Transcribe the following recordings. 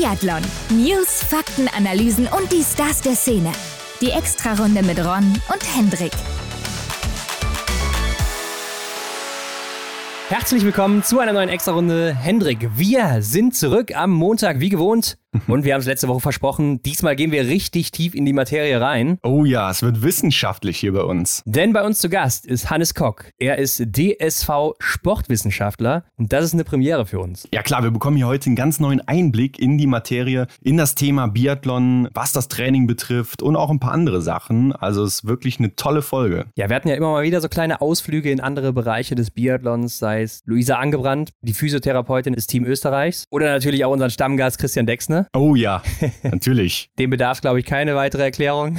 Biathlon. News, Fakten, Analysen und die Stars der Szene. Die Extrarunde mit Ron und Hendrik. Herzlich willkommen zu einer neuen Extra-Runde. Hendrik, wir sind zurück am Montag wie gewohnt und wir haben es letzte Woche versprochen, diesmal gehen wir richtig tief in die Materie rein. Oh ja, es wird wissenschaftlich hier bei uns. Denn bei uns zu Gast ist Hannes Kock. Er ist DSV Sportwissenschaftler und das ist eine Premiere für uns. Ja klar, wir bekommen hier heute einen ganz neuen Einblick in die Materie, in das Thema Biathlon, was das Training betrifft und auch ein paar andere Sachen. Also es ist wirklich eine tolle Folge. Ja, wir hatten ja immer mal wieder so kleine Ausflüge in andere Bereiche des Biathlons, sei es Luisa Angebrandt, die Physiotherapeutin des Team Österreichs oder natürlich auch unseren Stammgast Christian Dexner. Oh ja, natürlich. Dem bedarf, glaube ich, keine weitere Erklärung.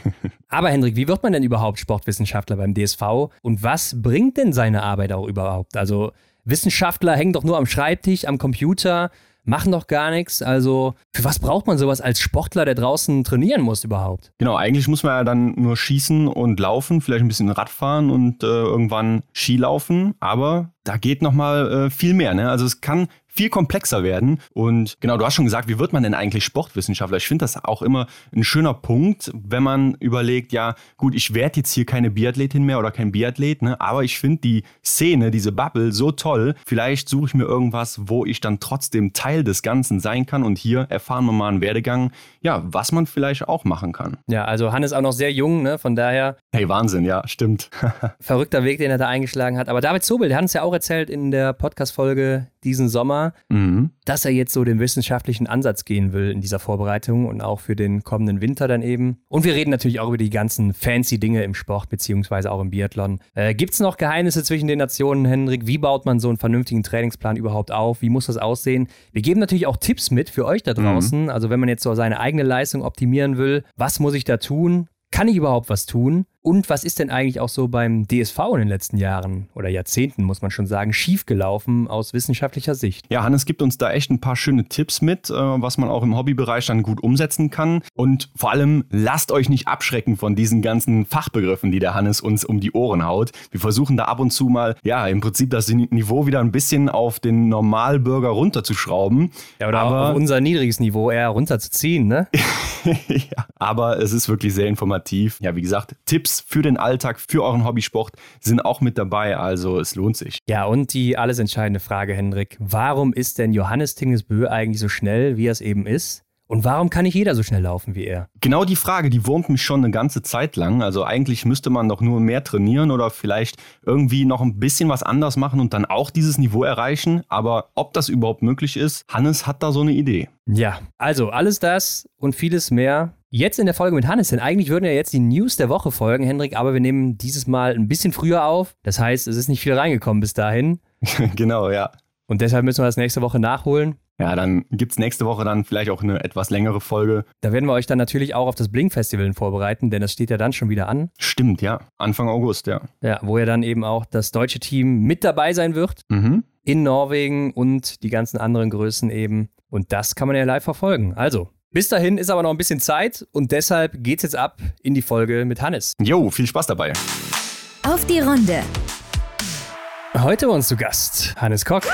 Aber Hendrik, wie wird man denn überhaupt Sportwissenschaftler beim DSV und was bringt denn seine Arbeit auch überhaupt? Also Wissenschaftler hängen doch nur am Schreibtisch, am Computer, machen doch gar nichts. Also für was braucht man sowas als Sportler, der draußen trainieren muss überhaupt? Genau, eigentlich muss man ja dann nur schießen und laufen, vielleicht ein bisschen Radfahren und äh, irgendwann Skilaufen. Aber da geht noch mal äh, viel mehr. Ne? Also es kann viel komplexer werden. Und genau, du hast schon gesagt, wie wird man denn eigentlich Sportwissenschaftler? Ich finde das auch immer ein schöner Punkt, wenn man überlegt, ja, gut, ich werde jetzt hier keine Biathletin mehr oder kein Biathlet, ne? aber ich finde die Szene, diese Bubble so toll. Vielleicht suche ich mir irgendwas, wo ich dann trotzdem Teil des Ganzen sein kann. Und hier erfahren wir mal einen Werdegang, ja, was man vielleicht auch machen kann. Ja, also Hannes auch noch sehr jung, ne? von daher. Hey, Wahnsinn, ja, stimmt. verrückter Weg, den er da eingeschlagen hat. Aber David Zobel, der hat uns ja auch erzählt in der Podcast-Folge diesen Sommer, mhm. dass er jetzt so den wissenschaftlichen Ansatz gehen will in dieser Vorbereitung und auch für den kommenden Winter dann eben. Und wir reden natürlich auch über die ganzen fancy Dinge im Sport beziehungsweise auch im Biathlon. Äh, Gibt es noch Geheimnisse zwischen den Nationen, Hendrik? Wie baut man so einen vernünftigen Trainingsplan überhaupt auf? Wie muss das aussehen? Wir geben natürlich auch Tipps mit für euch da mhm. draußen. Mhm. Also wenn man jetzt so seine eigene Leistung optimieren will, was muss ich da tun? Kann ich überhaupt was tun? Und was ist denn eigentlich auch so beim DSV in den letzten Jahren oder Jahrzehnten, muss man schon sagen, schiefgelaufen aus wissenschaftlicher Sicht? Ja, Hannes gibt uns da echt ein paar schöne Tipps mit, äh, was man auch im Hobbybereich dann gut umsetzen kann. Und vor allem lasst euch nicht abschrecken von diesen ganzen Fachbegriffen, die der Hannes uns um die Ohren haut. Wir versuchen da ab und zu mal, ja, im Prinzip das Niveau wieder ein bisschen auf den Normalbürger runterzuschrauben. Ja, oder aber, auf unser niedriges Niveau eher runterzuziehen, ne? ja, aber es ist wirklich sehr informativ. Ja, wie gesagt, Tipps für den Alltag, für euren Hobbysport sind auch mit dabei. Also es lohnt sich. Ja, und die alles entscheidende Frage, Hendrik. Warum ist denn Johannes Tingesbö eigentlich so schnell, wie er es eben ist? Und warum kann nicht jeder so schnell laufen wie er? Genau die Frage, die wurmt mich schon eine ganze Zeit lang. Also eigentlich müsste man doch nur mehr trainieren oder vielleicht irgendwie noch ein bisschen was anders machen und dann auch dieses Niveau erreichen. Aber ob das überhaupt möglich ist, Hannes hat da so eine Idee. Ja, also alles das und vieles mehr Jetzt in der Folge mit Hannes, denn eigentlich würden ja jetzt die News der Woche folgen, Hendrik, aber wir nehmen dieses Mal ein bisschen früher auf. Das heißt, es ist nicht viel reingekommen bis dahin. genau, ja. Und deshalb müssen wir das nächste Woche nachholen. Ja, dann gibt es nächste Woche dann vielleicht auch eine etwas längere Folge. Da werden wir euch dann natürlich auch auf das Blink-Festival vorbereiten, denn das steht ja dann schon wieder an. Stimmt, ja. Anfang August, ja. Ja, wo ja dann eben auch das deutsche Team mit dabei sein wird. Mhm. In Norwegen und die ganzen anderen Größen eben. Und das kann man ja live verfolgen. Also, bis dahin ist aber noch ein bisschen Zeit und deshalb geht's jetzt ab in die Folge mit Hannes. Jo, viel Spaß dabei. Auf die Runde. Heute bei uns zu Gast Hannes Kock.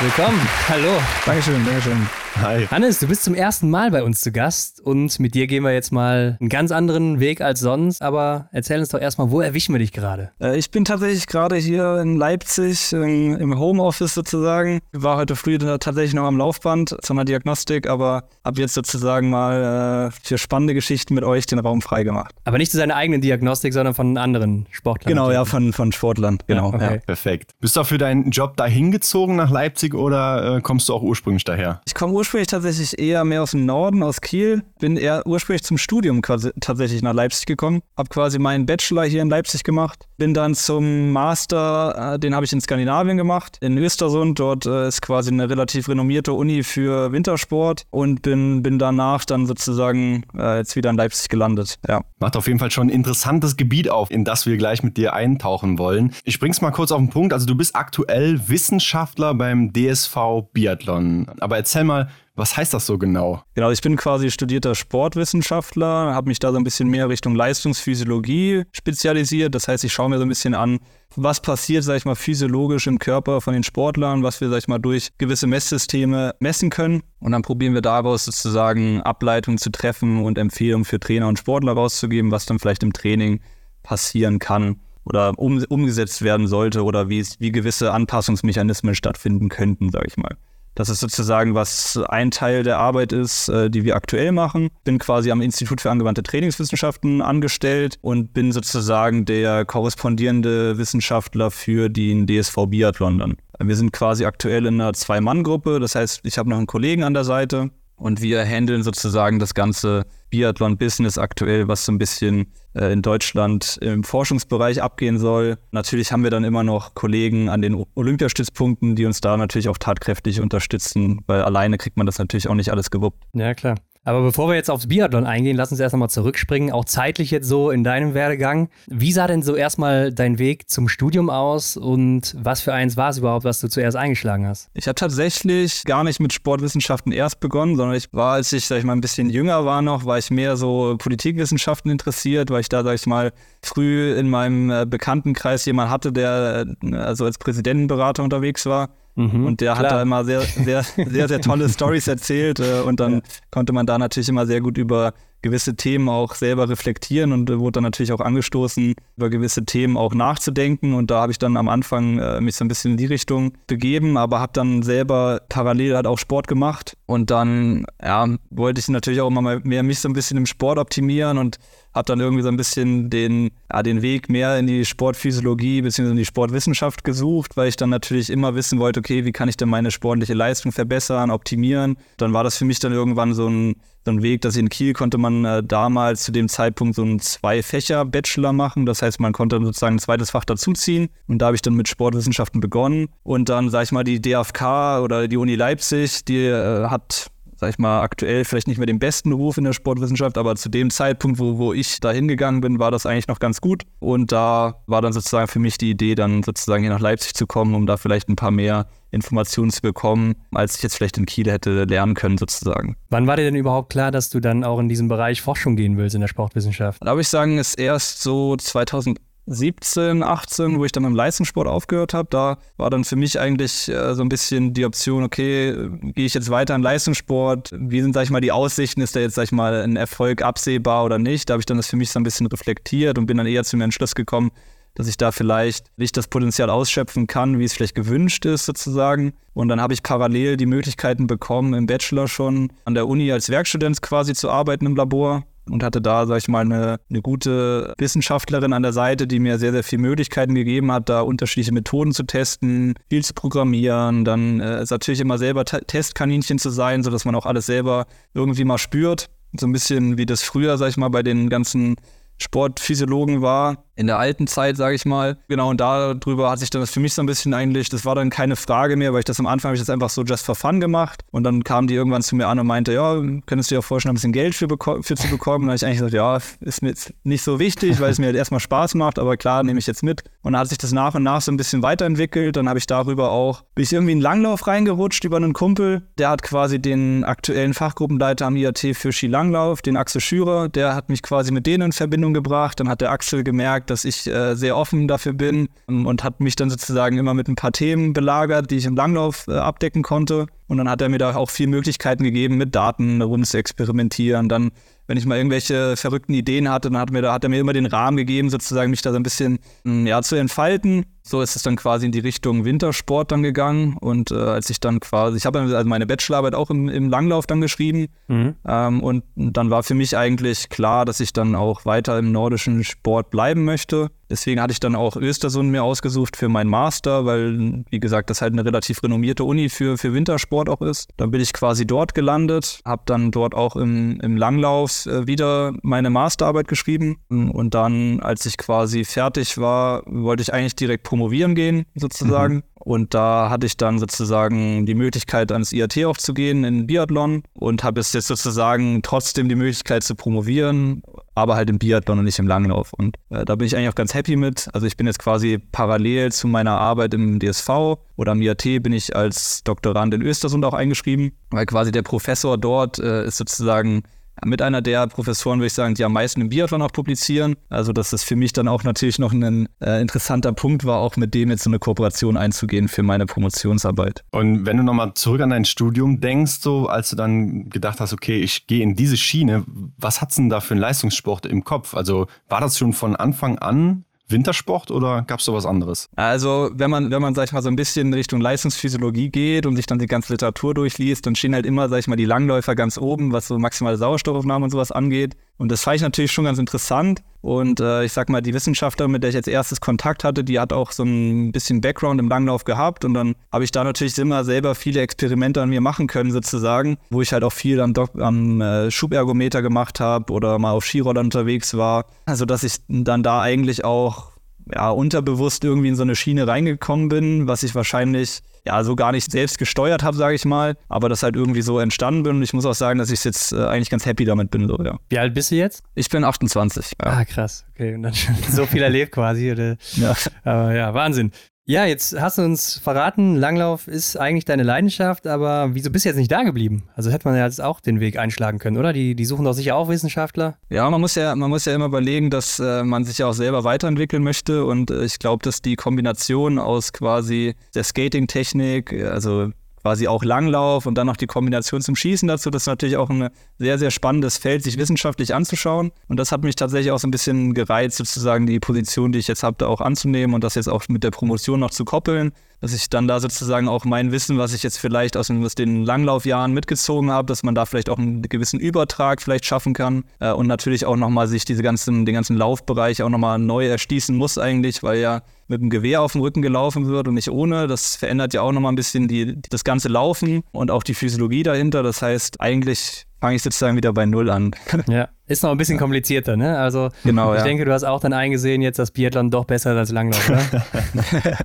Willkommen. Hallo. Dankeschön, Dankeschön. Hi. Hannes, du bist zum ersten Mal bei uns zu Gast und mit dir gehen wir jetzt mal einen ganz anderen Weg als sonst. Aber erzähl uns doch erstmal, wo erwischen wir dich gerade? Äh, ich bin tatsächlich gerade hier in Leipzig in, im Homeoffice sozusagen. Ich war heute früh tatsächlich noch am Laufband zu einer Diagnostik, aber habe jetzt sozusagen mal äh, für spannende Geschichten mit euch den Raum freigemacht. Aber nicht zu seiner eigenen Diagnostik, sondern von anderen Sportlern. Genau, ja, von, von Sportlern. Genau. Ja, okay. ja. Perfekt. Bist du für deinen Job da hingezogen nach Leipzig oder äh, kommst du auch ursprünglich daher? Ich komme ursprünglich tatsächlich eher mehr aus dem Norden, aus Kiel. Bin eher ursprünglich zum Studium tatsächlich nach Leipzig gekommen. Habe quasi meinen Bachelor hier in Leipzig gemacht. Bin dann zum Master, äh, den habe ich in Skandinavien gemacht, in Östersund. Dort äh, ist quasi eine relativ renommierte Uni für Wintersport und bin, bin danach dann sozusagen äh, jetzt wieder in Leipzig gelandet. Ja. Macht auf jeden Fall schon ein interessantes Gebiet auf, in das wir gleich mit dir eintauchen wollen. Ich bring's mal kurz auf den Punkt. Also du bist aktuell Wissenschaftler beim DSV Biathlon. Aber erzähl mal, Was heißt das so genau? Genau, ich bin quasi studierter Sportwissenschaftler, habe mich da so ein bisschen mehr Richtung Leistungsphysiologie spezialisiert. Das heißt, ich schaue mir so ein bisschen an, was passiert, sag ich mal, physiologisch im Körper von den Sportlern, was wir, sag ich mal, durch gewisse Messsysteme messen können. Und dann probieren wir daraus sozusagen Ableitungen zu treffen und Empfehlungen für Trainer und Sportler rauszugeben, was dann vielleicht im Training passieren kann oder um, umgesetzt werden sollte oder wie, wie gewisse Anpassungsmechanismen stattfinden könnten, sage ich mal. Das ist sozusagen, was ein Teil der Arbeit ist, äh, die wir aktuell machen. Bin quasi am Institut für angewandte Trainingswissenschaften angestellt und bin sozusagen der korrespondierende Wissenschaftler für den DSV Biathlon dann. Wir sind quasi aktuell in einer Zwei-Mann-Gruppe, das heißt, ich habe noch einen Kollegen an der Seite und wir handeln sozusagen das ganze Biathlon-Business aktuell, was so ein bisschen äh, in Deutschland im Forschungsbereich abgehen soll. Natürlich haben wir dann immer noch Kollegen an den Olympiastützpunkten, die uns da natürlich auch tatkräftig unterstützen, weil alleine kriegt man das natürlich auch nicht alles gewuppt. Ja, klar. Aber bevor wir jetzt aufs Biathlon eingehen, lass uns erst nochmal zurückspringen, auch zeitlich jetzt so in deinem Werdegang. Wie sah denn so erstmal dein Weg zum Studium aus und was für eins war es überhaupt, was du zuerst eingeschlagen hast? Ich habe tatsächlich gar nicht mit Sportwissenschaften erst begonnen, sondern ich war, als ich, sag ich mal, ein bisschen jünger war noch, war ich mehr so Politikwissenschaften interessiert, weil ich da, sag ich mal, früh in meinem äh, Bekanntenkreis jemand hatte, der äh, also als Präsidentenberater unterwegs war. Mhm, und der klar. hat da immer sehr, sehr, sehr, sehr tolle Stories erzählt äh, und dann ja. konnte man da natürlich immer sehr gut über gewisse Themen auch selber reflektieren und wurde dann natürlich auch angestoßen, über gewisse Themen auch nachzudenken. Und da habe ich dann am Anfang äh, mich so ein bisschen in die Richtung begeben, aber habe dann selber parallel halt auch Sport gemacht. Und dann ja, wollte ich natürlich auch immer mehr mich so ein bisschen im Sport optimieren und habe dann irgendwie so ein bisschen den, ja, den Weg mehr in die Sportphysiologie bzw. in die Sportwissenschaft gesucht, weil ich dann natürlich immer wissen wollte, okay, wie kann ich denn meine sportliche Leistung verbessern, optimieren. Dann war das für mich dann irgendwann so ein, so ein Weg, dass in Kiel konnte man äh, damals zu dem Zeitpunkt so einen Zwei-Fächer-Bachelor machen. Das heißt, man konnte sozusagen ein zweites Fach dazuziehen. Und da habe ich dann mit Sportwissenschaften begonnen. Und dann, sage ich mal, die DFK oder die Uni Leipzig, die äh, hat sag ich mal, aktuell vielleicht nicht mehr den besten Ruf in der Sportwissenschaft, aber zu dem Zeitpunkt, wo, wo ich da hingegangen bin, war das eigentlich noch ganz gut. Und da war dann sozusagen für mich die Idee, dann sozusagen hier nach Leipzig zu kommen, um da vielleicht ein paar mehr Informationen zu bekommen, als ich jetzt vielleicht in Kiel hätte lernen können, sozusagen. Wann war dir denn überhaupt klar, dass du dann auch in diesem Bereich Forschung gehen willst in der Sportwissenschaft? Da würde ich sagen, ist erst so 2000 17, 18, wo ich dann mit dem Leistungssport aufgehört habe, da war dann für mich eigentlich äh, so ein bisschen die Option, okay, gehe ich jetzt weiter in Leistungssport? Wie sind, sag ich mal, die Aussichten? Ist da jetzt, sag ich mal, ein Erfolg absehbar oder nicht? Da habe ich dann das für mich so ein bisschen reflektiert und bin dann eher zu dem Entschluss gekommen, dass ich da vielleicht nicht das Potenzial ausschöpfen kann, wie es vielleicht gewünscht ist, sozusagen. Und dann habe ich parallel die Möglichkeiten bekommen, im Bachelor schon an der Uni als Werkstudent quasi zu arbeiten im Labor und hatte da, sag ich mal, eine, eine gute Wissenschaftlerin an der Seite, die mir sehr, sehr viele Möglichkeiten gegeben hat, da unterschiedliche Methoden zu testen, viel zu programmieren, dann äh, ist natürlich immer selber T Testkaninchen zu sein, sodass man auch alles selber irgendwie mal spürt. So ein bisschen wie das früher, sag ich mal, bei den ganzen Sportphysiologen war, in der alten Zeit, sage ich mal. Genau, und darüber hat sich dann das für mich so ein bisschen eigentlich, das war dann keine Frage mehr, weil ich das am Anfang habe ich das einfach so just for fun gemacht. Und dann kam die irgendwann zu mir an und meinte, ja, könntest du dir vorstellen, ein bisschen Geld für, für zu bekommen? Und dann habe ich eigentlich gesagt, ja, ist mir jetzt nicht so wichtig, weil es mir halt erstmal Spaß macht, aber klar, nehme ich jetzt mit. Und dann hat sich das nach und nach so ein bisschen weiterentwickelt. Dann habe ich darüber auch, bin ich irgendwie in Langlauf reingerutscht über einen Kumpel. Der hat quasi den aktuellen Fachgruppenleiter am IAT für Skilanglauf, den Axel Schürer, der hat mich quasi mit denen in Verbindung gebracht. Dann hat der Axel gemerkt, dass ich äh, sehr offen dafür bin ähm, und hat mich dann sozusagen immer mit ein paar Themen belagert, die ich im Langlauf äh, abdecken konnte. Und dann hat er mir da auch viele Möglichkeiten gegeben, mit Daten rund zu experimentieren. Dann, wenn ich mal irgendwelche verrückten Ideen hatte, dann hat, mir da, hat er mir immer den Rahmen gegeben, sozusagen mich da so ein bisschen hm, ja, zu entfalten. So ist es dann quasi in die Richtung Wintersport dann gegangen. Und äh, als ich dann quasi, ich habe also meine Bachelorarbeit auch im, im Langlauf dann geschrieben. Mhm. Ähm, und dann war für mich eigentlich klar, dass ich dann auch weiter im nordischen Sport bleiben möchte. Deswegen hatte ich dann auch Östersund mir ausgesucht für meinen Master, weil, wie gesagt, das halt eine relativ renommierte Uni für, für Wintersport auch ist. Dann bin ich quasi dort gelandet, habe dann dort auch im, im Langlauf äh, wieder meine Masterarbeit geschrieben. Und dann, als ich quasi fertig war, wollte ich eigentlich direkt promovieren gehen, sozusagen. Mhm. Und da hatte ich dann sozusagen die Möglichkeit, ans IAT auch zu gehen in Biathlon und habe es jetzt sozusagen trotzdem die Möglichkeit zu promovieren aber halt im Biathlon und nicht im Langlauf. Und äh, da bin ich eigentlich auch ganz happy mit. Also ich bin jetzt quasi parallel zu meiner Arbeit im DSV oder am IAT bin ich als Doktorand in Östersund auch eingeschrieben, weil quasi der Professor dort äh, ist sozusagen mit einer der Professoren, würde ich sagen, die am meisten im Biathlon auch publizieren. Also, dass das für mich dann auch natürlich noch ein äh, interessanter Punkt war, auch mit dem jetzt so eine Kooperation einzugehen für meine Promotionsarbeit. Und wenn du nochmal zurück an dein Studium denkst, so als du dann gedacht hast, okay, ich gehe in diese Schiene, was hat's denn da für einen Leistungssport im Kopf? Also war das schon von Anfang an Wintersport oder gab es da was anderes? Also, wenn man, wenn man, sag ich mal, so ein bisschen Richtung Leistungsphysiologie geht und sich dann die ganze Literatur durchliest, dann stehen halt immer, sag ich mal, die Langläufer ganz oben, was so maximale Sauerstoffaufnahme und sowas angeht. Und das fand ich natürlich schon ganz interessant. Und äh, ich sag mal, die Wissenschaftlerin, mit der ich als erstes Kontakt hatte, die hat auch so ein bisschen Background im Langlauf gehabt. Und dann habe ich da natürlich immer selber viele Experimente an mir machen können, sozusagen, wo ich halt auch viel am, Dok am äh, Schubergometer gemacht habe oder mal auf Skirollern unterwegs war. Also, dass ich dann da eigentlich auch ja, unterbewusst irgendwie in so eine Schiene reingekommen bin, was ich wahrscheinlich ja so gar nicht selbst gesteuert habe, sage ich mal, aber das halt irgendwie so entstanden bin und ich muss auch sagen, dass ich jetzt äh, eigentlich ganz happy damit bin. So, ja. Wie alt bist du jetzt? Ich bin 28. Ja. Ah, krass. Okay, und dann schon so viel erlebt quasi. Oder? Ja. Aber ja, Wahnsinn. Ja, jetzt hast du uns verraten, Langlauf ist eigentlich deine Leidenschaft, aber wieso bist du jetzt nicht da geblieben? Also hätte man ja jetzt auch den Weg einschlagen können, oder? Die, die suchen doch sicher auch Wissenschaftler. Ja, man muss ja, man muss ja immer überlegen, dass äh, man sich ja auch selber weiterentwickeln möchte und äh, ich glaube, dass die Kombination aus quasi der Skating-Technik, also quasi auch Langlauf und dann noch die Kombination zum Schießen dazu. Das ist natürlich auch ein sehr, sehr spannendes Feld, sich wissenschaftlich anzuschauen. Und das hat mich tatsächlich auch so ein bisschen gereizt, sozusagen die Position, die ich jetzt habe, da auch anzunehmen und das jetzt auch mit der Promotion noch zu koppeln dass ich dann da sozusagen auch mein Wissen, was ich jetzt vielleicht aus den, Langlaufjahren mitgezogen habe, dass man da vielleicht auch einen gewissen Übertrag vielleicht schaffen kann äh, und natürlich auch nochmal sich diese ganzen, den ganzen Laufbereich auch nochmal neu erschließen muss eigentlich, weil ja mit dem Gewehr auf dem Rücken gelaufen wird und nicht ohne. Das verändert ja auch nochmal ein bisschen die, das ganze Laufen und auch die Physiologie dahinter. Das heißt, eigentlich fange ich sozusagen wieder bei Null an. Ja, ist noch ein bisschen komplizierter, ne? Also genau, ich ja. denke, du hast auch dann eingesehen, jetzt das Biathlon doch besser als Langlauf, oder?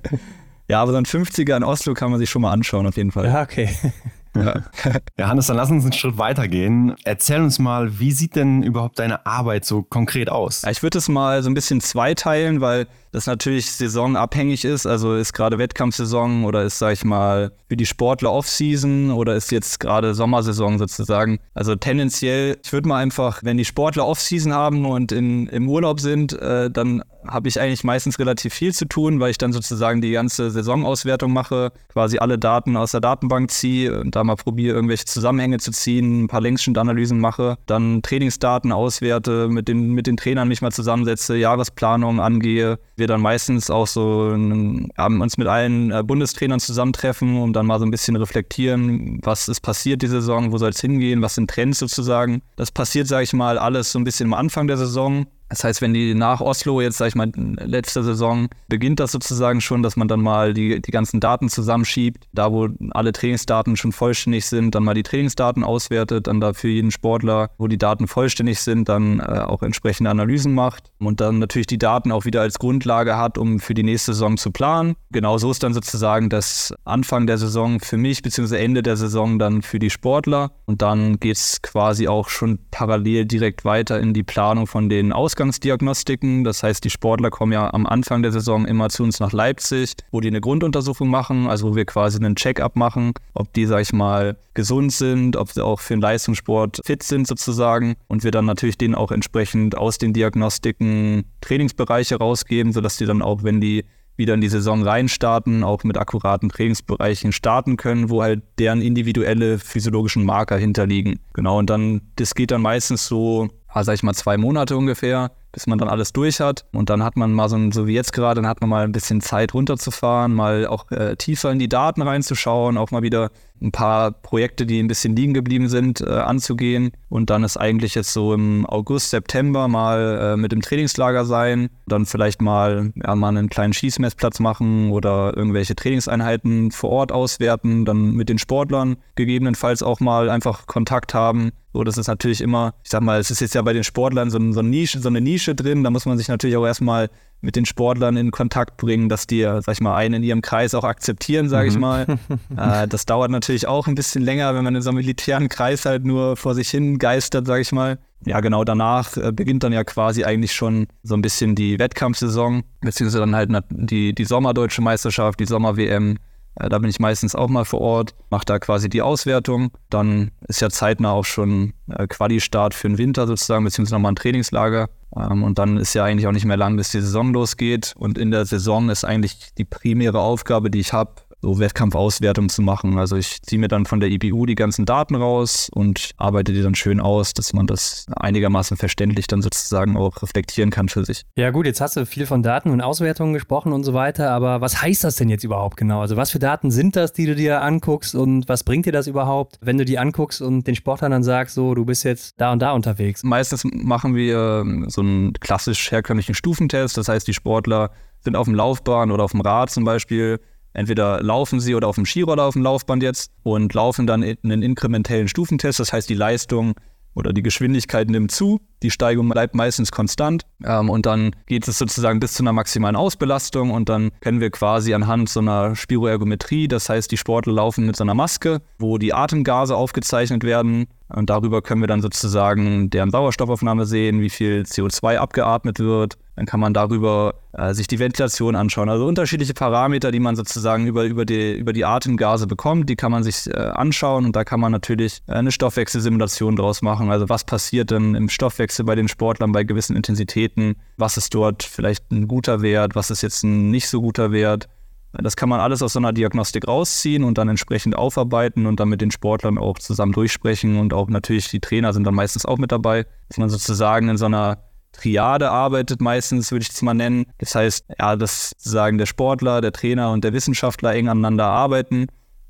Ja, aber so ein 50er in Oslo kann man sich schon mal anschauen, auf jeden Fall. Ja, okay. Ja. ja, Hannes, dann lass uns einen Schritt weitergehen. Erzähl uns mal, wie sieht denn überhaupt deine Arbeit so konkret aus? Ja, ich würde es mal so ein bisschen zweiteilen, weil das natürlich saisonabhängig ist. Also ist gerade Wettkampfsaison oder ist, sag ich mal, für die Sportler Off-Season oder ist jetzt gerade Sommersaison sozusagen. Also tendenziell, ich würde mal einfach, wenn die Sportler Off-Season haben und in, im Urlaub sind, äh, dann habe ich eigentlich meistens relativ viel zu tun, weil ich dann sozusagen die ganze Saisonauswertung mache, quasi alle Daten aus der Datenbank ziehe und da mal probiere, irgendwelche Zusammenhänge zu ziehen, ein paar Längsschnittanalysen mache, dann Trainingsdaten auswerte, mit den, mit den Trainern mich mal zusammensetze, Jahresplanung angehe, wir dann meistens auch so haben uns mit allen äh, Bundestrainern zusammentreffen, um dann mal so ein bisschen reflektieren, was ist passiert die Saison, wo soll es hingehen, was sind Trends sozusagen. Das passiert, sage ich mal, alles so ein bisschen am Anfang der Saison. Das heißt, wenn die nach Oslo jetzt, sag ich mal, letzte Saison beginnt das sozusagen schon, dass man dann mal die, die ganzen Daten zusammenschiebt, da wo alle Trainingsdaten schon vollständig sind, dann mal die Trainingsdaten auswertet, dann da für jeden Sportler, wo die Daten vollständig sind, dann äh, auch entsprechende Analysen macht und dann natürlich die Daten auch wieder als Grundlage hat, um für die nächste Saison zu planen. Genauso ist dann sozusagen das Anfang der Saison für mich, beziehungsweise Ende der Saison dann für die Sportler. Und dann geht es quasi auch schon parallel direkt weiter in die Planung von den Aus Ausgangsdiagnostiken. Das heißt, die Sportler kommen ja am Anfang der Saison immer zu uns nach Leipzig, wo die eine Grunduntersuchung machen, also wo wir quasi einen Check-up machen, ob die, sag ich mal, gesund sind, ob sie auch für den Leistungssport fit sind sozusagen. Und wir dann natürlich denen auch entsprechend aus den Diagnostiken Trainingsbereiche rausgeben, sodass die dann auch, wenn die wieder in die Saison reinstarten, auch mit akkuraten Trainingsbereichen starten können, wo halt deren individuelle physiologischen Marker hinterliegen. Genau, und dann, das geht dann meistens so sag ich mal, zwei Monate ungefähr, bis man dann alles durch hat. Und dann hat man mal so, so wie jetzt gerade, dann hat man mal ein bisschen Zeit runterzufahren, mal auch äh, tiefer in die Daten reinzuschauen, auch mal wieder ein paar Projekte, die ein bisschen liegen geblieben sind, äh, anzugehen. Und dann ist eigentlich jetzt so im August, September mal äh, mit dem Trainingslager sein, dann vielleicht mal, ja, mal einen kleinen Schießmessplatz machen oder irgendwelche Trainingseinheiten vor Ort auswerten, dann mit den Sportlern gegebenenfalls auch mal einfach Kontakt haben. So, das ist natürlich immer, ich sag mal, es ist jetzt ja bei den Sportlern so, so, eine Nische, so eine Nische drin, da muss man sich natürlich auch erstmal mit den Sportlern in Kontakt bringen, dass die, sag ich mal, einen in ihrem Kreis auch akzeptieren, sage mhm. ich mal. äh, das dauert natürlich auch ein bisschen länger, wenn man in so einem militären Kreis halt nur vor sich hin geistert, sage ich mal. Ja, genau danach äh, beginnt dann ja quasi eigentlich schon so ein bisschen die Wettkampfsaison, beziehungsweise dann halt die, die Sommerdeutsche Meisterschaft, die Sommer-WM. Äh, da bin ich meistens auch mal vor Ort, mache da quasi die Auswertung. Dann ist ja zeitnah auch schon äh, Quali-Start für den Winter sozusagen, beziehungsweise nochmal ein Trainingslager. Ähm, und dann ist ja eigentlich auch nicht mehr lang, bis die Saison losgeht. Und in der Saison ist eigentlich die primäre Aufgabe, die ich habe, so Wettkampfauswertung zu machen. Also ich ziehe mir dann von der IBU die ganzen Daten raus und arbeite die dann schön aus, dass man das einigermaßen verständlich dann sozusagen auch reflektieren kann für sich. Ja gut, jetzt hast du viel von Daten und Auswertungen gesprochen und so weiter, aber was heißt das denn jetzt überhaupt genau? Also was für Daten sind das, die du dir anguckst und was bringt dir das überhaupt, wenn du die anguckst und den Sportlern dann sagst, so du bist jetzt da und da unterwegs? Meistens machen wir ähm, so einen klassisch herkömmlichen Stufentest, das heißt die Sportler sind auf dem Laufbahn oder auf dem Rad zum Beispiel Entweder laufen sie oder auf dem Skiroller auf dem Laufband jetzt und laufen dann in einen inkrementellen Stufentest. Das heißt, die Leistung oder die Geschwindigkeit nimmt zu, die Steigung bleibt meistens konstant ähm, und dann geht es sozusagen bis zu einer maximalen Ausbelastung und dann können wir quasi anhand so einer Spiroergometrie, das heißt die Sportler laufen mit so einer Maske, wo die Atemgase aufgezeichnet werden und darüber können wir dann sozusagen deren Sauerstoffaufnahme sehen, wie viel CO2 abgeatmet wird. Dann kann man darüber äh, sich die Ventilation anschauen. Also unterschiedliche Parameter, die man sozusagen über, über, die, über die Atemgase bekommt, die kann man sich äh, anschauen und da kann man natürlich äh, eine Stoffwechselsimulation draus machen. Also was passiert denn im Stoffwechsel bei den Sportlern bei gewissen Intensitäten? Was ist dort vielleicht ein guter Wert? Was ist jetzt ein nicht so guter Wert? Das kann man alles aus so einer Diagnostik rausziehen und dann entsprechend aufarbeiten und dann mit den Sportlern auch zusammen durchsprechen. Und auch natürlich die Trainer sind dann meistens auch mit dabei, dass man sozusagen in so einer Triade arbeitet, meistens würde ich das mal nennen. Das heißt, ja, dass sozusagen der Sportler, der Trainer und der Wissenschaftler eng aneinander arbeiten